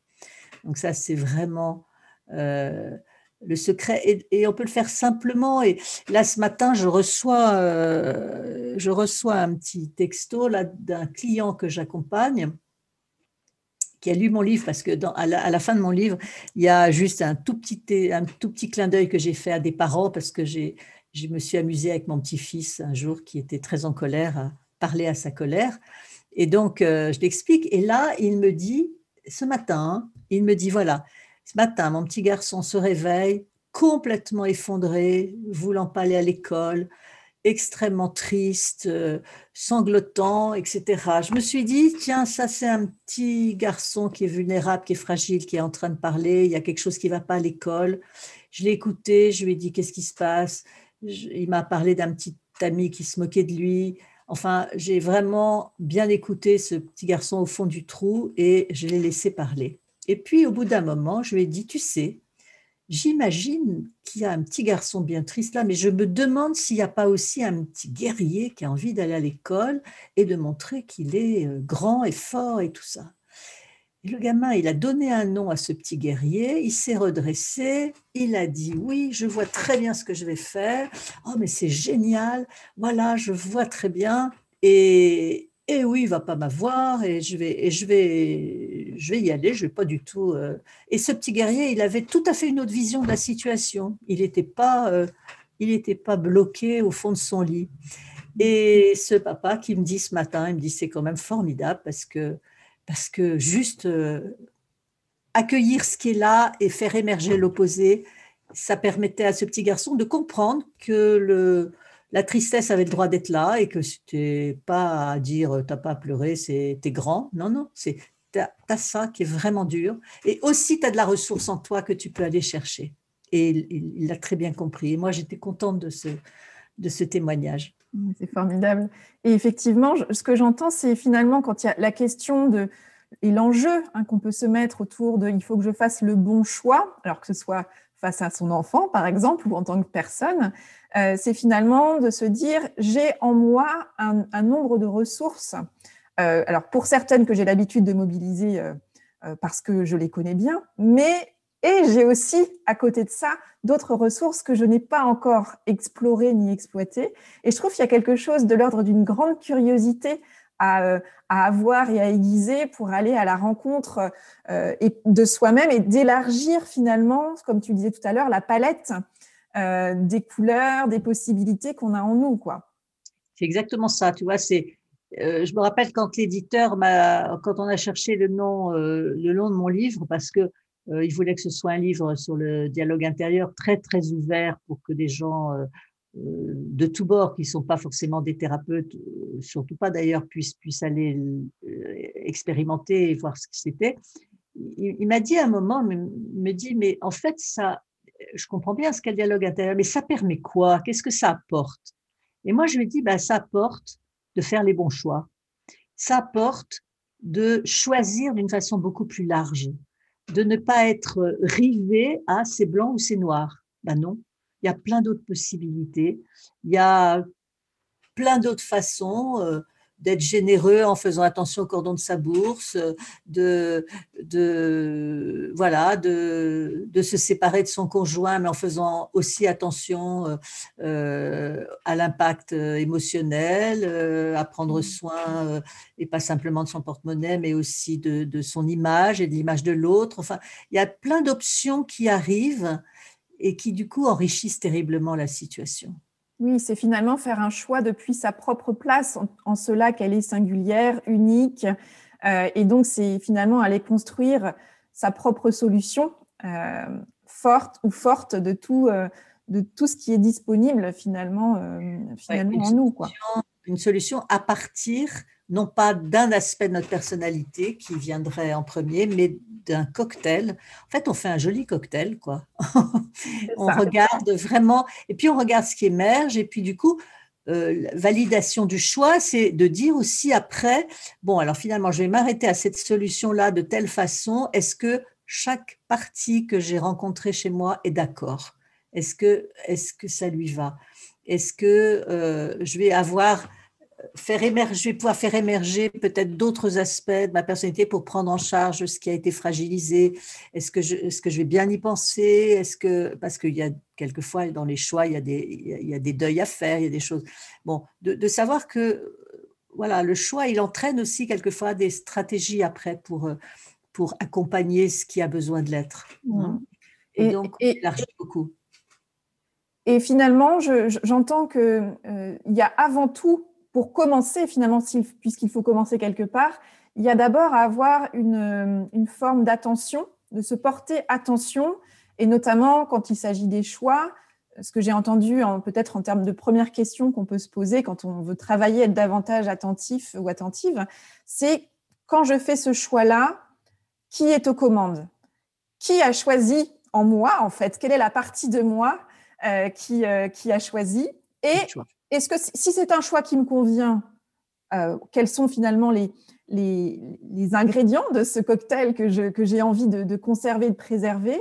Donc ça, c'est vraiment euh, le secret. Et, on peut le faire simplement. Et là, ce matin, je reçois, euh, je reçois un petit texto d'un client que j'accompagne qui a lu mon livre, parce que à, la, fin de mon livre, il y a juste un tout petit, un tout petit clin d'œil que j'ai fait à des parents, parce que j'ai, je me suis amusée avec mon petit-fils un jour qui était très en colère, à parler à sa colère. Et donc, euh, je l'explique. Et là, il me dit, ce matin, il me dit, voilà, ce matin, mon petit garçon se réveille complètement effondré, voulant pas aller à l'école, extrêmement triste, euh, sanglotant, etc. Je me suis dit, tiens, ça c'est un petit garçon qui est vulnérable, qui est fragile, qui est en train de parler, il y a quelque chose qui ne va pas à l'école. Je l'ai écouté, je lui ai dit, qu'est-ce qui se passe? Il m'a parlé d'un petit ami qui se moquait de lui. Enfin, j'ai vraiment bien écouté ce petit garçon au fond du trou et je l'ai laissé parler. Et puis, au bout d'un moment, je lui ai dit, tu sais, J'imagine qu'il y a un petit garçon bien triste là, mais je me demande s'il n'y a pas aussi un petit guerrier qui a envie d'aller à l'école et de montrer qu'il est euh, grand et fort et tout ça. Et le gamin, il a donné un nom à ce petit guerrier, il s'est redressé, il a dit oui, je vois très bien ce que je vais faire. Oh, mais c'est génial, voilà, je vois très bien. Et, et oui, il va pas m'avoir et je vais et je vais je vais y aller, je vais pas du tout euh. et ce petit guerrier, il avait tout à fait une autre vision de la situation. Il n'était pas euh, il pas bloqué au fond de son lit. Et ce papa qui me dit ce matin, il me dit c'est quand même formidable parce que parce que juste euh, accueillir ce qui est là et faire émerger l'opposé, ça permettait à ce petit garçon de comprendre que le la tristesse avait le droit d'être là et que c'était pas à dire t'as pas à pleurer, c'est t'es grand. Non, non, c'est t'as as ça qui est vraiment dur. Et aussi, tu as de la ressource en toi que tu peux aller chercher. Et il l'a très bien compris. Et moi, j'étais contente de ce, de ce témoignage. C'est formidable. Et effectivement, ce que j'entends, c'est finalement quand il y a la question de et l'enjeu hein, qu'on peut se mettre autour de il faut que je fasse le bon choix, alors que ce soit face à son enfant, par exemple, ou en tant que personne, euh, c'est finalement de se dire j'ai en moi un, nombre de ressources. Euh, alors pour certaines que j'ai l'habitude de mobiliser euh, parce que je les connais bien, mais et j'ai aussi à côté de ça d'autres ressources que je n'ai pas encore explorées ni exploitées. Et je trouve qu'il y a quelque chose de l'ordre d'une grande curiosité à, avoir et à aiguiser pour aller à la rencontre et de soi-même et d'élargir finalement, comme tu disais tout à l'heure, la palette euh, des couleurs, des possibilités qu'on a en nous, quoi. C'est exactement ça, tu vois, c'est euh, je me rappelle quand l'éditeur quand on a cherché le nom, euh, le nom de mon livre, parce que euh, il voulait que ce soit un livre sur le dialogue intérieur très très ouvert pour que des gens de tous bords, qui sont pas forcément des thérapeutes, surtout pas d'ailleurs, puissent aller expérimenter et voir ce que c'était. Il, m'a dit à un moment, me, me dit, mais en fait ça, je comprends bien ce qu'est le dialogue intérieur, mais ça permet quoi? Qu'est-ce que ça apporte? Et moi je lui ai dit, bah ça apporte de faire les bons choix. Ça apporte de choisir d'une façon beaucoup plus large, de ne pas être rivé à c'est blanc ou c'est noir. Ben non, il y a plein d'autres possibilités, il y a plein d'autres façons. Euh, d'être généreux en faisant attention au cordon de sa bourse, de, de voilà, de, de se séparer de son conjoint, mais en faisant aussi attention euh, euh à l'impact euh, émotionnel, euh, à prendre mmh. soin et pas simplement de son porte-monnaie, mais aussi de, de, son image et de l'image de l'autre. Enfin, il y a plein d'options qui arrivent et qui du coup enrichissent terriblement la situation. Oui, c'est finalement faire un choix depuis sa propre place, en, cela qu'elle est singulière, unique. Euh, et donc, c'est finalement aller construire sa propre solution, euh, forte ou forte de tout, euh, de tout ce qui est disponible finalement, finalement en nous. Quoi. Une solution à partir non pas d'un aspect de notre personnalité qui viendrait en premier, mais d'un cocktail. En fait, on fait un joli cocktail, quoi. on regarde vraiment, et puis on regarde ce qui émerge, et puis du coup, euh, validation du choix, c'est de dire aussi après, bon, alors finalement, je vais m'arrêter à cette solution-là de telle façon, est-ce que chaque partie que j'ai rencontrée chez moi est d'accord? Est-ce que, est que ça lui va? Est-ce que euh, je vais avoir faire émerger, je pouvoir faire émerger peut-être d'autres aspects de ma personnalité pour prendre en charge ce qui a été fragilisé. Est-ce que je, est-ce que je vais bien y penser? Est-ce que parce qu'il y a quelquefois dans les choix, il y a des, il y a des deuils à faire, il y a des choses. Bon, de, de savoir que voilà, le choix, il entraîne aussi quelquefois des stratégies après pour pour accompagner ce qui a besoin de l'être. Hein. Et, donc, et, beaucoup. Et finalement, j'entends que euh, il y a avant tout pour commencer, finalement, puisqu'il faut commencer quelque part, il y a d'abord à avoir une, une forme d'attention, de se porter attention, et notamment quand il s'agit des choix, ce que j'ai entendu peut-être en termes de première question qu'on peut se poser quand on veut travailler, être davantage attentif ou attentive, c'est quand je fais ce choix-là, qui est aux commandes? Qui a choisi en moi, en fait? Quelle est la partie de moi euh, qui, euh, qui a choisi? Et est-ce que si c'est un choix qui me convient, euh, quels sont finalement les, les, ingrédients de ce cocktail que, je, que j'ai envie de, conserver, de préserver?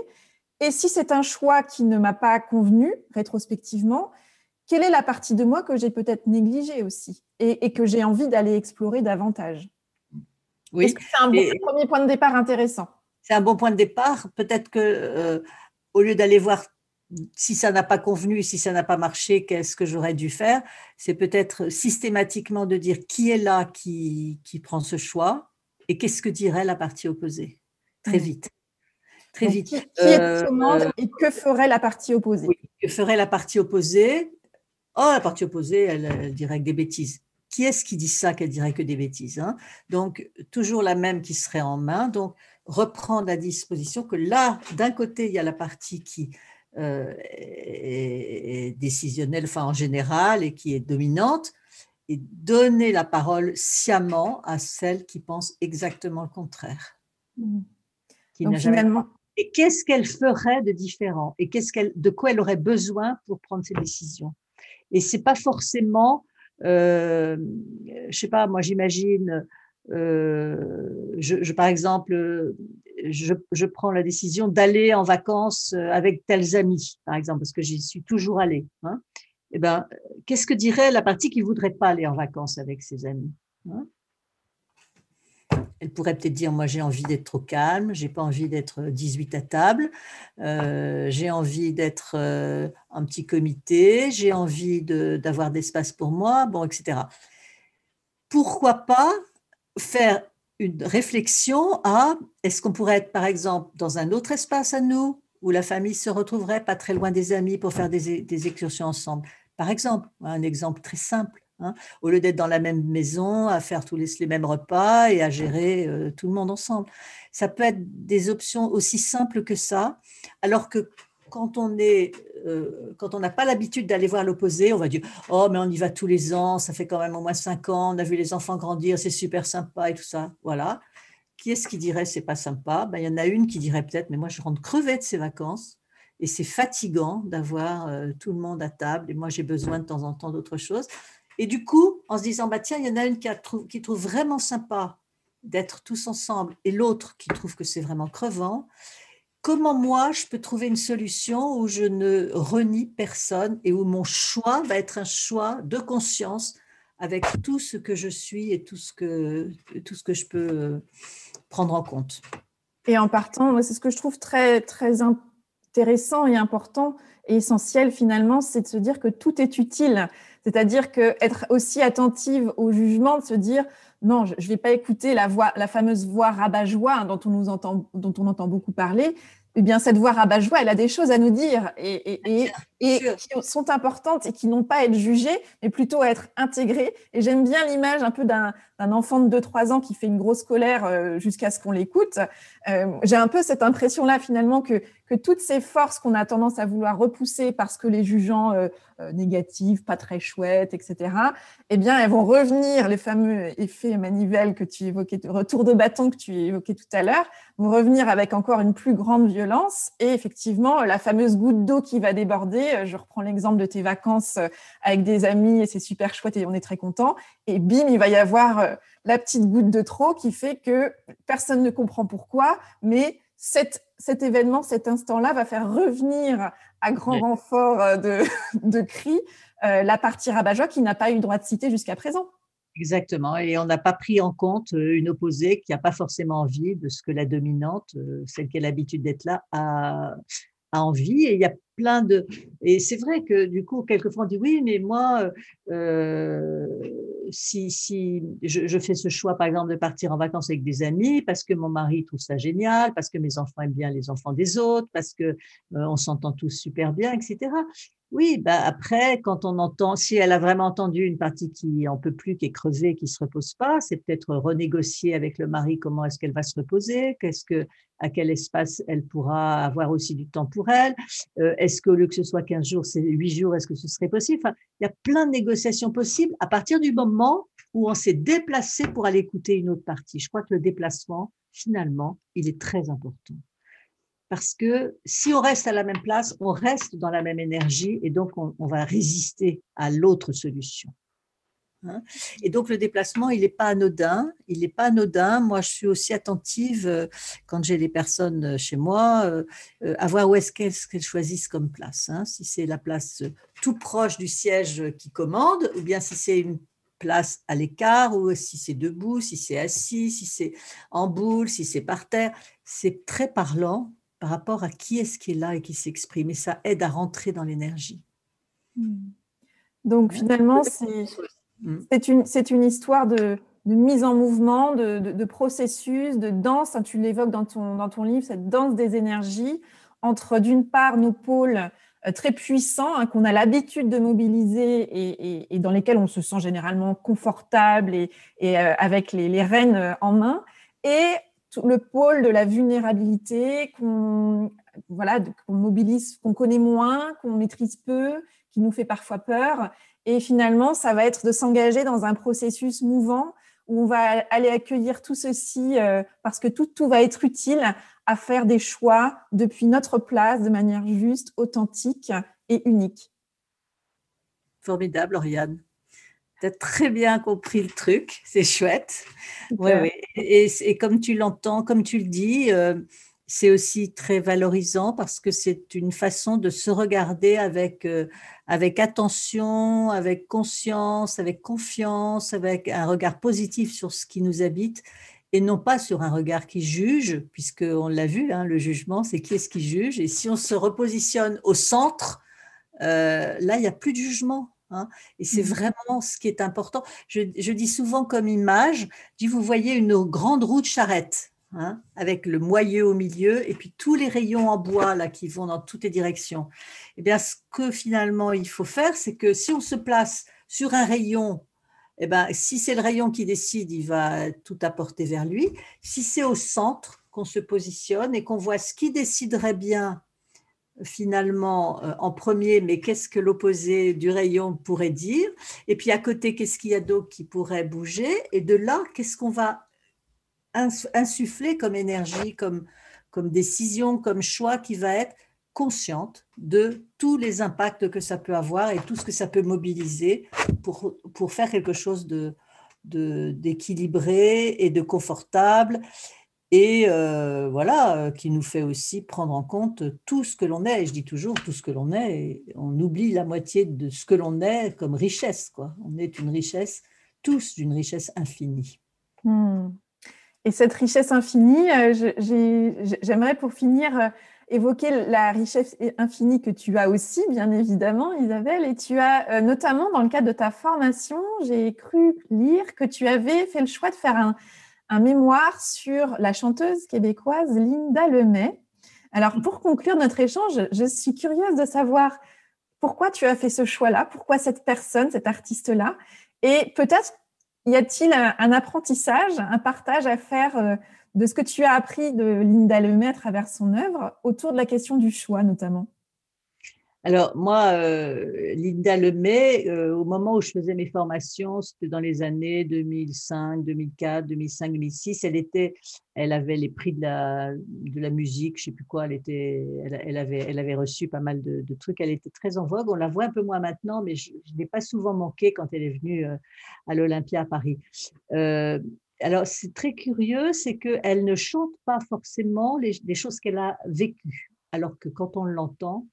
Et si c'est un choix qui ne m'a pas convenu rétrospectivement, quelle est la partie de moi que j'ai peut-être négligée aussi et, que j'ai envie d'aller explorer davantage? Oui. c'est un premier point de départ intéressant? C'est un bon point de départ. Peut-être que euh, au lieu d'aller voir si ça n'a pas convenu, si ça n'a pas marché, qu'est-ce que j'aurais dû faire? C'est peut-être systématiquement de dire qui est là qui, qui prend ce choix et qu'est-ce que dirait la partie opposée? Très vite. Très vite. Qui, est euh, euh, et que ferait la partie opposée? Que ferait la partie opposée? Oh, la partie opposée, elle, dirait que des bêtises. Qui est-ce qui dit ça qu'elle dirait que des bêtises hein? Donc, toujours la même qui serait en main. Donc, reprendre la disposition que là, d'un côté, il y a la partie qui euh, est, décisionnelle, enfin en général, et qui est dominante, et donner la parole sciemment à celle qui pense exactement le contraire. Mmh. Qui Donc, finalement... Et qu'est-ce qu'elle ferait de différent? Et qu'est-ce qu'elle, de quoi elle aurait besoin pour prendre ses décisions? Et c'est pas forcément, euh, je sais pas, moi j'imagine euh, je, par exemple, je, prends la décision d'aller en vacances euh, avec tels amis, par exemple, parce que j'y suis toujours allée. Hein. Eh ben, qu'est-ce que dirait la partie qui voudrait pas aller en vacances avec ses amis hein? Elle pourrait peut-être dire, moi j'ai envie d'être trop calme, j'ai pas envie d'être 18 à table, euh, j'ai envie d'être un petit comité, j'ai envie d'avoir d'espace pour moi, bon, etc. Pourquoi pas faire une réflexion à est-ce qu'on pourrait être par exemple dans un autre espace à nous où la famille se retrouverait pas très loin des amis pour faire des, excursions ensemble? Par exemple, un exemple très simple, Hein, au lieu d'être dans la même maison, à faire tous les, les mêmes repas et à gérer euh, tout le monde ensemble. Ça peut être des options aussi simples que ça, alors que quand on est, euh, quand on n'a pas l'habitude d'aller voir l'opposé, on va dire oh mais on y va tous les ans, ça fait quand même au moins cinq ans, on a vu les enfants grandir, c'est super sympa et tout ça, voilà. Qui est-ce qui dirait c'est pas sympa ben, il y en a une qui dirait peut-être mais moi je rentre crevée de ces vacances et c'est fatigant d'avoir euh, tout le monde à table et moi j'ai besoin de temps en temps d'autre chose. Et du coup, en se disant, bah, tiens, il y en a une qui trouve vraiment sympa d'être tous ensemble et l'autre qui trouve que c'est vraiment crevant, comment moi je peux trouver une solution où je ne renie personne et où mon choix va être un choix de conscience avec tout ce que je suis et tout ce que, tout ce que je peux euh, prendre en compte. Et en partant, c'est ce que je trouve très, très intéressant et important et essentiel finalement, c'est de se dire que tout est utile. C'est-à-dire que être aussi attentive au jugement, de se dire non, je ne vais pas écouter la voix, la fameuse voix rabat-joie dont on nous entend, dont on entend beaucoup parler. Eh bien, cette voix rabat-joie, elle a des choses à nous dire et, et, et, qui sont importantes et qui n'ont pas à être jugées, mais plutôt à être intégrées. Et j'aime bien l'image un peu d'un enfant de 2-3 ans qui fait une grosse colère euh, jusqu'à ce qu'on l'écoute. Euh, j'ai un peu cette impression-là, finalement, que, que toutes ces forces qu'on a tendance à vouloir repousser parce que les jugeants euh, négatives, pas très chouettes, etc., eh bien, elles vont revenir, les fameux effets manivelles que tu évoquais, retour de bâton que tu évoquais tout à l'heure, vont revenir avec encore une plus grande violence. Et effectivement, la fameuse goutte d'eau qui va déborder, je reprends l'exemple de tes vacances avec des amis et c'est super chouette et on est très content. Et bim, il va y avoir la petite goutte de trop qui fait que personne ne comprend pourquoi, mais cet événement, cet instant-là va faire revenir à grand renfort euh, de, de cris euh, la partie rabat qui n'a pas eu droit de citer jusqu'à présent. Exactement. Et on n'a pas pris en compte euh, une opposée qui n'a pas forcément envie de ce que la dominante, celle qui a l'habitude d'être là, a, envie. Et il y a plein de. Et c'est vrai que du coup, quelquefois on dit oui, mais moi, euh, si, si je, je, fais ce choix, par exemple, de partir en vacances avec des amis parce que mon mari trouve ça génial, parce que mes enfants aiment bien les enfants des autres, parce que euh, on s'entend tous super bien, etc. Oui, bah après, quand on entend, si elle a vraiment entendu une partie qui en peut plus, qui est crevée, qui se repose pas, c'est peut-être renégocier avec le mari comment est-ce qu'elle va se reposer, qu'est-ce que, à quel espace elle pourra avoir aussi du temps pour elle. Euh, est-ce qu'au lieu que ce soit 15 jours, c'est 8 jours, est-ce que ce serait possible? Enfin, Il y a plein de négociations possibles à partir du moment où on s'est déplacé pour aller écouter une autre partie. Je crois que le déplacement, finalement, il est très important parce que si on reste à la même place, on reste dans la même énergie et donc on, va résister à l'autre solution. Hein. et donc le déplacement, il n'est pas anodin. Il n'est pas anodin. Moi, je suis aussi attentive euh, quand j'ai les personnes euh, chez moi euh, à voir où est-ce qu'elles choisissent comme place. Hein. Si c'est la place tout proche du siège qui commande, ou bien si c'est une place à l'écart, ou si c'est debout, si c'est assis, si c'est en boule, si c'est par terre. C'est très parlant par rapport à qui est-ce qui est là et qui s'exprime. Et ça aide à rentrer dans l'énergie. Hmm. Donc finalement, hmm. c'est une, une, histoire de, mise en mouvement, de, processus, de danse. Tu l'évoques dans ton, dans ton livre, cette danse des énergies entre d'une part nos pôles euh, très puissants hein, qu'on a l'habitude de mobiliser et, dans lesquels on se sent généralement confortable et, euh, avec les, les rênes euh, en main, et le pôle de la vulnérabilité qu'on voilà, qu'on mobilise, qu'on connaît moins, qu'on maîtrise peu, qui nous fait parfois peur. Et finalement, ça va être de s'engager dans un processus mouvant où on va aller accueillir tout ceci euh, parce que tout, tout va être utile à faire des choix depuis notre place de manière juste, authentique et unique. Formidable, Oriane tu as très bien compris le truc, c'est chouette. Ouais, Et, comme tu l'entends, comme tu le dis, euh, c'est aussi très valorisant parce que c'est une façon de se regarder avec, euh, avec attention, avec conscience, avec confiance, avec un regard positif sur ce qui nous habite et non pas sur un regard qui juge, puisqu'on l'a vu, hein, le jugement, c'est qui est-ce qui juge. Et si on se repositionne au centre, euh, là, il n'y a plus de jugement. Hein, et c'est mmh. vraiment ce qui est important. Je, dis souvent comme image, dis, vous voyez une grande roue de charrette hein, avec le moyeu au milieu et puis tous les rayons en bois là qui vont dans toutes les directions. Eh bien, ce que finalement il faut faire, c'est que si on se place sur un rayon eh ben, si c'est le rayon qui décide, il va tout apporter vers lui. Si c'est au centre qu'on se positionne et qu'on voit ce qui déciderait bien finalement euh, en premier, mais qu'est-ce que l'opposé du rayon pourrait dire? Et puis à côté, qu'est-ce qu'il y a d'autre qui pourrait bouger? Et de là, qu'est-ce qu'on va insuffler comme énergie, comme, décision, comme choix qui va être consciente de tous les impacts que ça peut avoir et tout ce que ça peut mobiliser pour, faire quelque chose d'équilibré et de confortable et euh, voilà, euh, qui nous fait aussi prendre en compte tout ce que l'on est. Et je dis toujours tout ce que l'on est, on oublie la moitié de ce que l'on est comme richesse. Quoi. On est une richesse, tous d'une richesse infinie. Hmm. Et cette richesse infinie, euh, j'aimerais pour finir évoquer la richesse infinie que tu as aussi, bien évidemment, Isabelle. Et tu as notamment, dans le cadre de ta formation, j'ai cru lire que tu avais fait le choix de faire un, un mémoire sur la chanteuse québécoise Linda Lemay. Alors, pour conclure notre échange, je suis curieuse de savoir pourquoi tu as fait ce choix-là, pourquoi cette personne, cet artiste-là, et peut-être y a-t-il un, apprentissage, un partage à faire euh, de ce que tu as appris de Linda Lemay à travers son œuvre autour de la question du choix notamment? Alors, moi, euh, Linda Lemay, euh, au moment où je faisais mes formations, c'était dans les années 2005, 2004, 2005, 2006, elle, était, elle avait les prix de la, de la musique, je ne sais plus quoi, elle, était, elle, avait, elle avait reçu pas mal de, trucs, elle était très en vogue. On la voit un peu moins maintenant, mais je, n'ai pas souvent manqué quand elle est venue euh, à l'Olympia à Paris. alors, c'est très curieux, c'est qu'elle ne chante pas forcément les, les choses qu'elle a vécues, alors que quand on l'entend,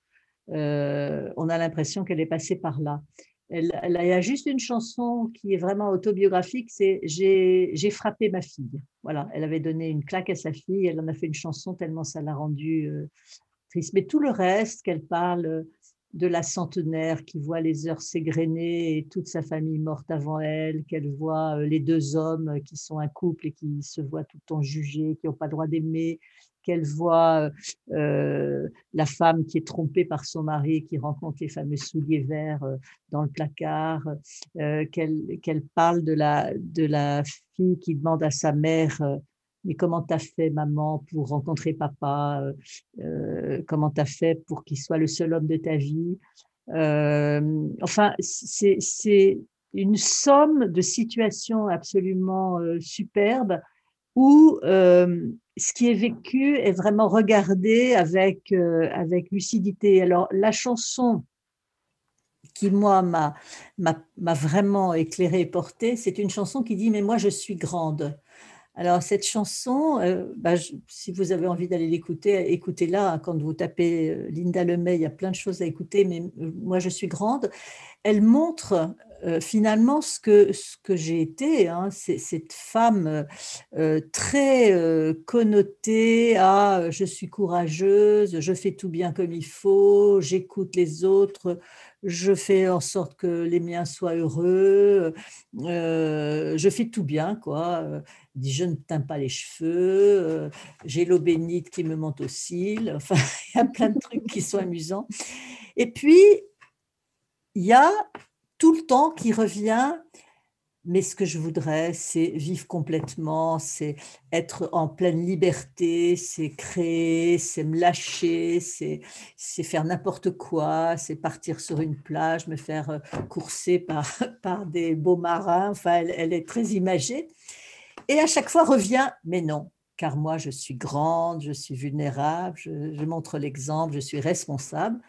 euh, on a l'impression qu'elle est passée par là. Elle, il y a juste une chanson qui est vraiment autobiographique, c'est J'ai frappé ma fille. Voilà, elle avait donné une claque à sa fille, elle en a fait une chanson tellement ça l'a rendue euh, triste. Mais tout le reste, qu'elle parle de la centenaire qui voit les heures s'égrener et toute sa famille morte avant elle, qu'elle voit euh, les deux hommes qui sont un couple et qui se voient tout le temps jugés, qui n'ont pas le droit d'aimer, qu'elle voit euh, la femme qui est trompée par son mari, qui rencontre les fameux souliers verts euh, dans le placard, euh, qu'elle parle de la, de la fille qui demande à sa mère mais comment t'as fait, maman, pour rencontrer papa Comment t'as fait pour qu'il soit le seul homme de ta vie Enfin, c'est une somme de situations absolument superbes où ce qui est vécu est vraiment regardé avec, euh, avec lucidité. Alors, la chanson qui, moi, m'a, vraiment éclairé et porté, c'est une chanson qui dit Mais moi, je suis grande. Alors, cette chanson, euh, bah, si vous avez envie d'aller l'écouter, écoutez-la. Quand vous tapez euh, Linda Lemay, il y a plein de choses à écouter, mais moi, je suis grande. Elle montre euh, finalement ce que, ce que j'ai été, hein, c'est cette femme euh, euh, très connotée à je suis courageuse, je fais tout bien comme il faut, j'écoute les autres, je fais en sorte que les miens soient heureux, je fais tout bien, quoi. Je ne teins pas les cheveux, j'ai l'eau bénite qui me monte aux cils, enfin, il y a plein de trucs qui sont amusants. Et puis, il y a tout le temps qui revient. Mais ce que je voudrais, c'est vivre complètement, c'est être en pleine liberté, c'est créer, c'est me lâcher, c'est faire n'importe quoi, c'est partir sur une plage, me faire euh, courser par, par des beaux marins. Enfin, elle, est très imagée. Et à chaque fois revient, mais non, car moi, je suis grande, je suis vulnérable, je, je montre l'exemple, je suis responsable.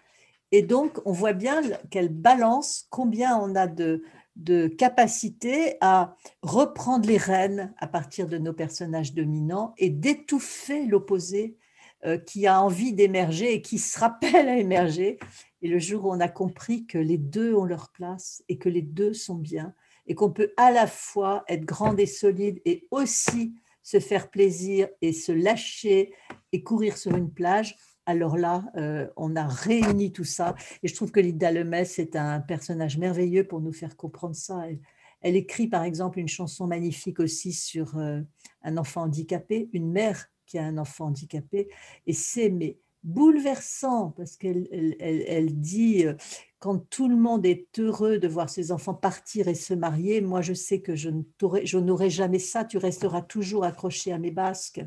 Et donc, on voit bien qu'elle balance combien on a de, de capacité à reprendre les rênes à partir de nos personnages dominants et d'étouffer l'opposé euh, qui a envie d'émerger et qui se rappelle à émerger. Et le jour où on a compris que les deux ont leur place et que les deux sont bien et qu'on peut à la fois être grande et solide et aussi se faire plaisir et se lâcher et courir sur une plage, alors là, euh, on a réuni tout ça. Et je trouve que Linda Lemay, c'est un personnage merveilleux pour nous faire comprendre ça. Elle, écrit, par exemple, une chanson magnifique aussi sur euh, un enfant handicapé, une mère qui a un enfant handicapé. Et c'est bouleversant parce qu'elle elle, dit euh, quand tout le monde est heureux de voir ses enfants partir et se marier, moi je sais que je n'aurai jamais ça, tu resteras toujours accroché à mes basques.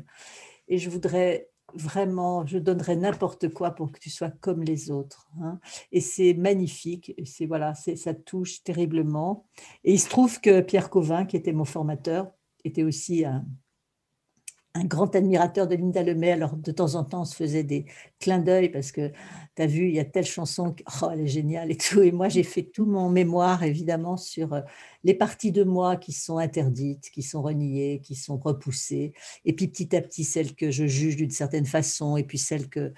Et je voudrais vraiment, je donnerais n'importe quoi pour que tu sois comme les autres. Hein. Et c'est magnifique, c'est voilà, ça touche terriblement. Et il se trouve que Pierre Covin, qui était mon formateur, était aussi un, un grand admirateur de Linda Lemay. Alors, de temps en temps, on se faisait des clins d'œil parce que tu as vu, il y a telle chanson, oh, elle est géniale et tout. Et moi, j'ai fait tout mon mémoire, évidemment, sur euh, les parties de moi qui sont interdites, qui sont reniées, qui sont repoussées. Et puis, petit à petit, celles que je juge d'une certaine façon, et puis celles que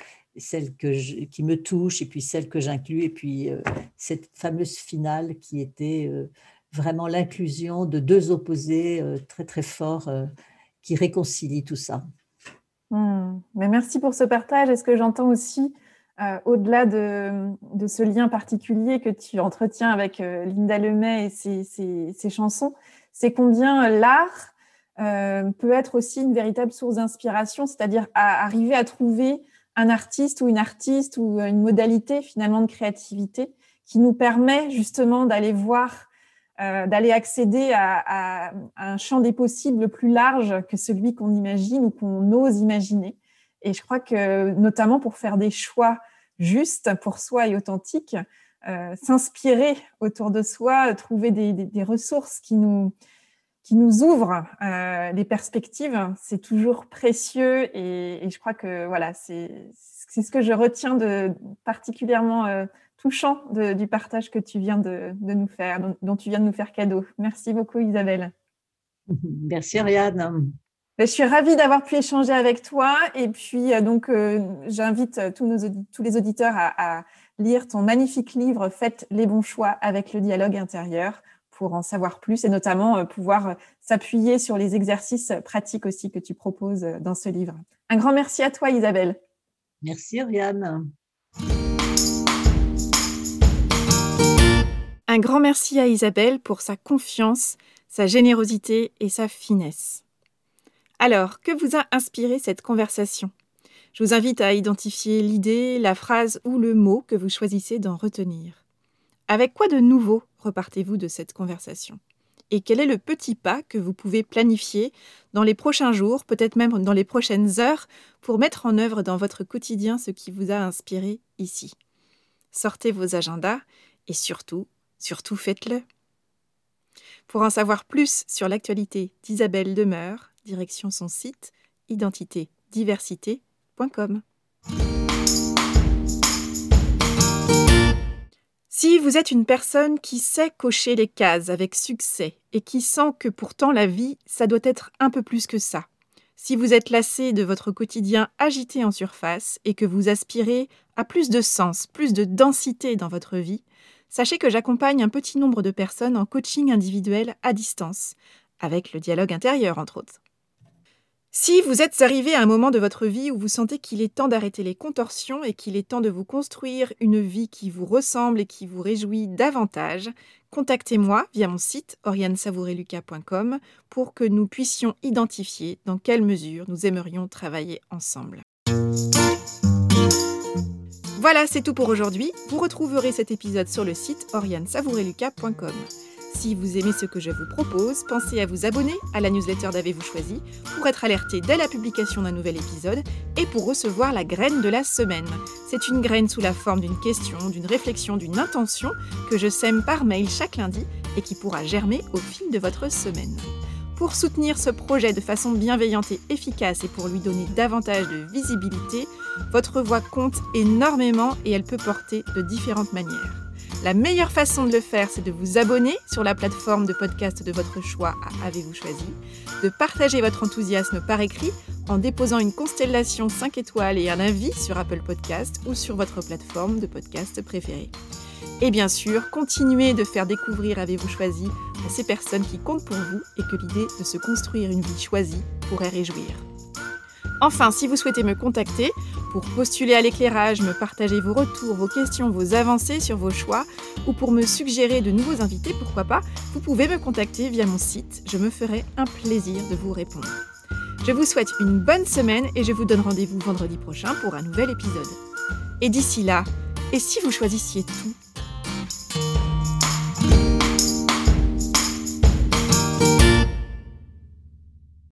que qui me touchent, et puis celles que j'inclus, et puis euh, cette fameuse finale qui était euh, vraiment l'inclusion de deux opposés très, très forts qui réconcilie tout ça. Hmm. Mais merci pour ce partage. Est-ce que j'entends aussi, euh, au-delà de, ce lien particulier que tu entretiens avec euh, Linda Lemay et ses, chansons, c'est combien l'art euh, peut être aussi une véritable source d'inspiration, c'est-à-dire arriver à trouver un artiste ou une artiste ou une modalité finalement de créativité qui nous permet justement d'aller voir euh, d'aller accéder à, un champ des possibles plus large que celui qu'on imagine ou qu'on ose imaginer. Et je crois que notamment pour faire des choix justes pour soi et authentiques, euh, s'inspirer autour de soi, trouver des, ressources qui nous, qui nous ouvrent euh, les perspectives, c'est toujours précieux et, je crois que voilà, c'est ce que je retiens de particulièrement touchant du partage que tu viens de, nous faire, dont, tu viens de nous faire cadeau. Merci beaucoup, Isabelle. Merci, Ariane. Ben, je suis ravie d'avoir pu échanger avec toi. Et puis, euh, donc, euh, j'invite tous, nos, tous les auditeurs à, lire ton magnifique livre Faites les bons choix avec le dialogue intérieur pour en savoir plus et notamment euh, pouvoir s'appuyer sur les exercices pratiques aussi que tu proposes dans ce livre. Un grand merci à toi, Isabelle. Merci, Ariane. Un grand merci à Isabelle pour sa confiance, sa générosité et sa finesse. Alors, que vous a inspiré cette conversation? Je vous invite à identifier l'idée, la phrase ou le mot que vous choisissez d'en retenir. Avec quoi de nouveau repartez-vous de cette conversation? Et quel est le petit pas que vous pouvez planifier dans les prochains jours, peut-être même dans les prochaines heures, pour mettre en œuvre dans votre quotidien ce qui vous a inspiré ici? Sortez vos agendas et surtout, Surtout faites-le. Pour en savoir plus sur l'actualité d'Isabelle Demeure, direction son site identitédiversité.com. Si vous êtes une personne qui sait cocher les cases avec succès et qui sent que pourtant la vie, ça doit être un peu plus que ça, si vous êtes lassé de votre quotidien agité en surface et que vous aspirez à plus de sens, plus de densité dans votre vie, sachez que j'accompagne un petit nombre de personnes en coaching individuel à distance, avec le dialogue intérieur entre autres. Si vous êtes arrivé à un moment de votre vie où vous sentez qu'il est temps d'arrêter les contorsions et qu'il est temps de vous construire une vie qui vous ressemble et qui vous réjouit davantage, contactez-moi via mon site oriansavoureluca.com pour que nous puissions identifier dans quelle mesure nous aimerions travailler ensemble. Voilà, c'est tout pour aujourd'hui. Vous retrouverez cet épisode sur le site oriansavoureluca.com. Si vous aimez ce que je vous propose, pensez à vous abonner à la newsletter d'Avez-vous choisi pour être alerté dès la publication d'un nouvel épisode et pour recevoir la graine de la semaine. C'est une graine sous la forme d'une question, d'une réflexion, d'une intention que je sème par mail chaque lundi et qui pourra germer au fil de votre semaine. Pour soutenir ce projet de façon bienveillante et efficace et pour lui donner davantage de visibilité, votre voix compte énormément et elle peut porter de différentes manières. La meilleure façon de le faire, c'est de vous abonner sur la plateforme de podcast de votre choix à Avez-vous choisi, de partager votre enthousiasme par écrit en déposant une constellation 5 étoiles et un avis sur Apple Podcast ou sur votre plateforme de podcast préférée. Et bien sûr, continuez de faire découvrir Avez-vous choisi à ces personnes qui comptent pour vous et que l'idée de se construire une vie choisie pourrait réjouir. Enfin, si vous souhaitez me contacter pour postuler à l'éclairage, me partager vos retours, vos questions, vos avancées sur vos choix, ou pour me suggérer de nouveaux invités, pourquoi pas, vous pouvez me contacter via mon site. Je me ferai un plaisir de vous répondre. Je vous souhaite une bonne semaine et je vous donne rendez-vous vendredi prochain pour un nouvel épisode. Et d'ici là, et si vous choisissiez tout?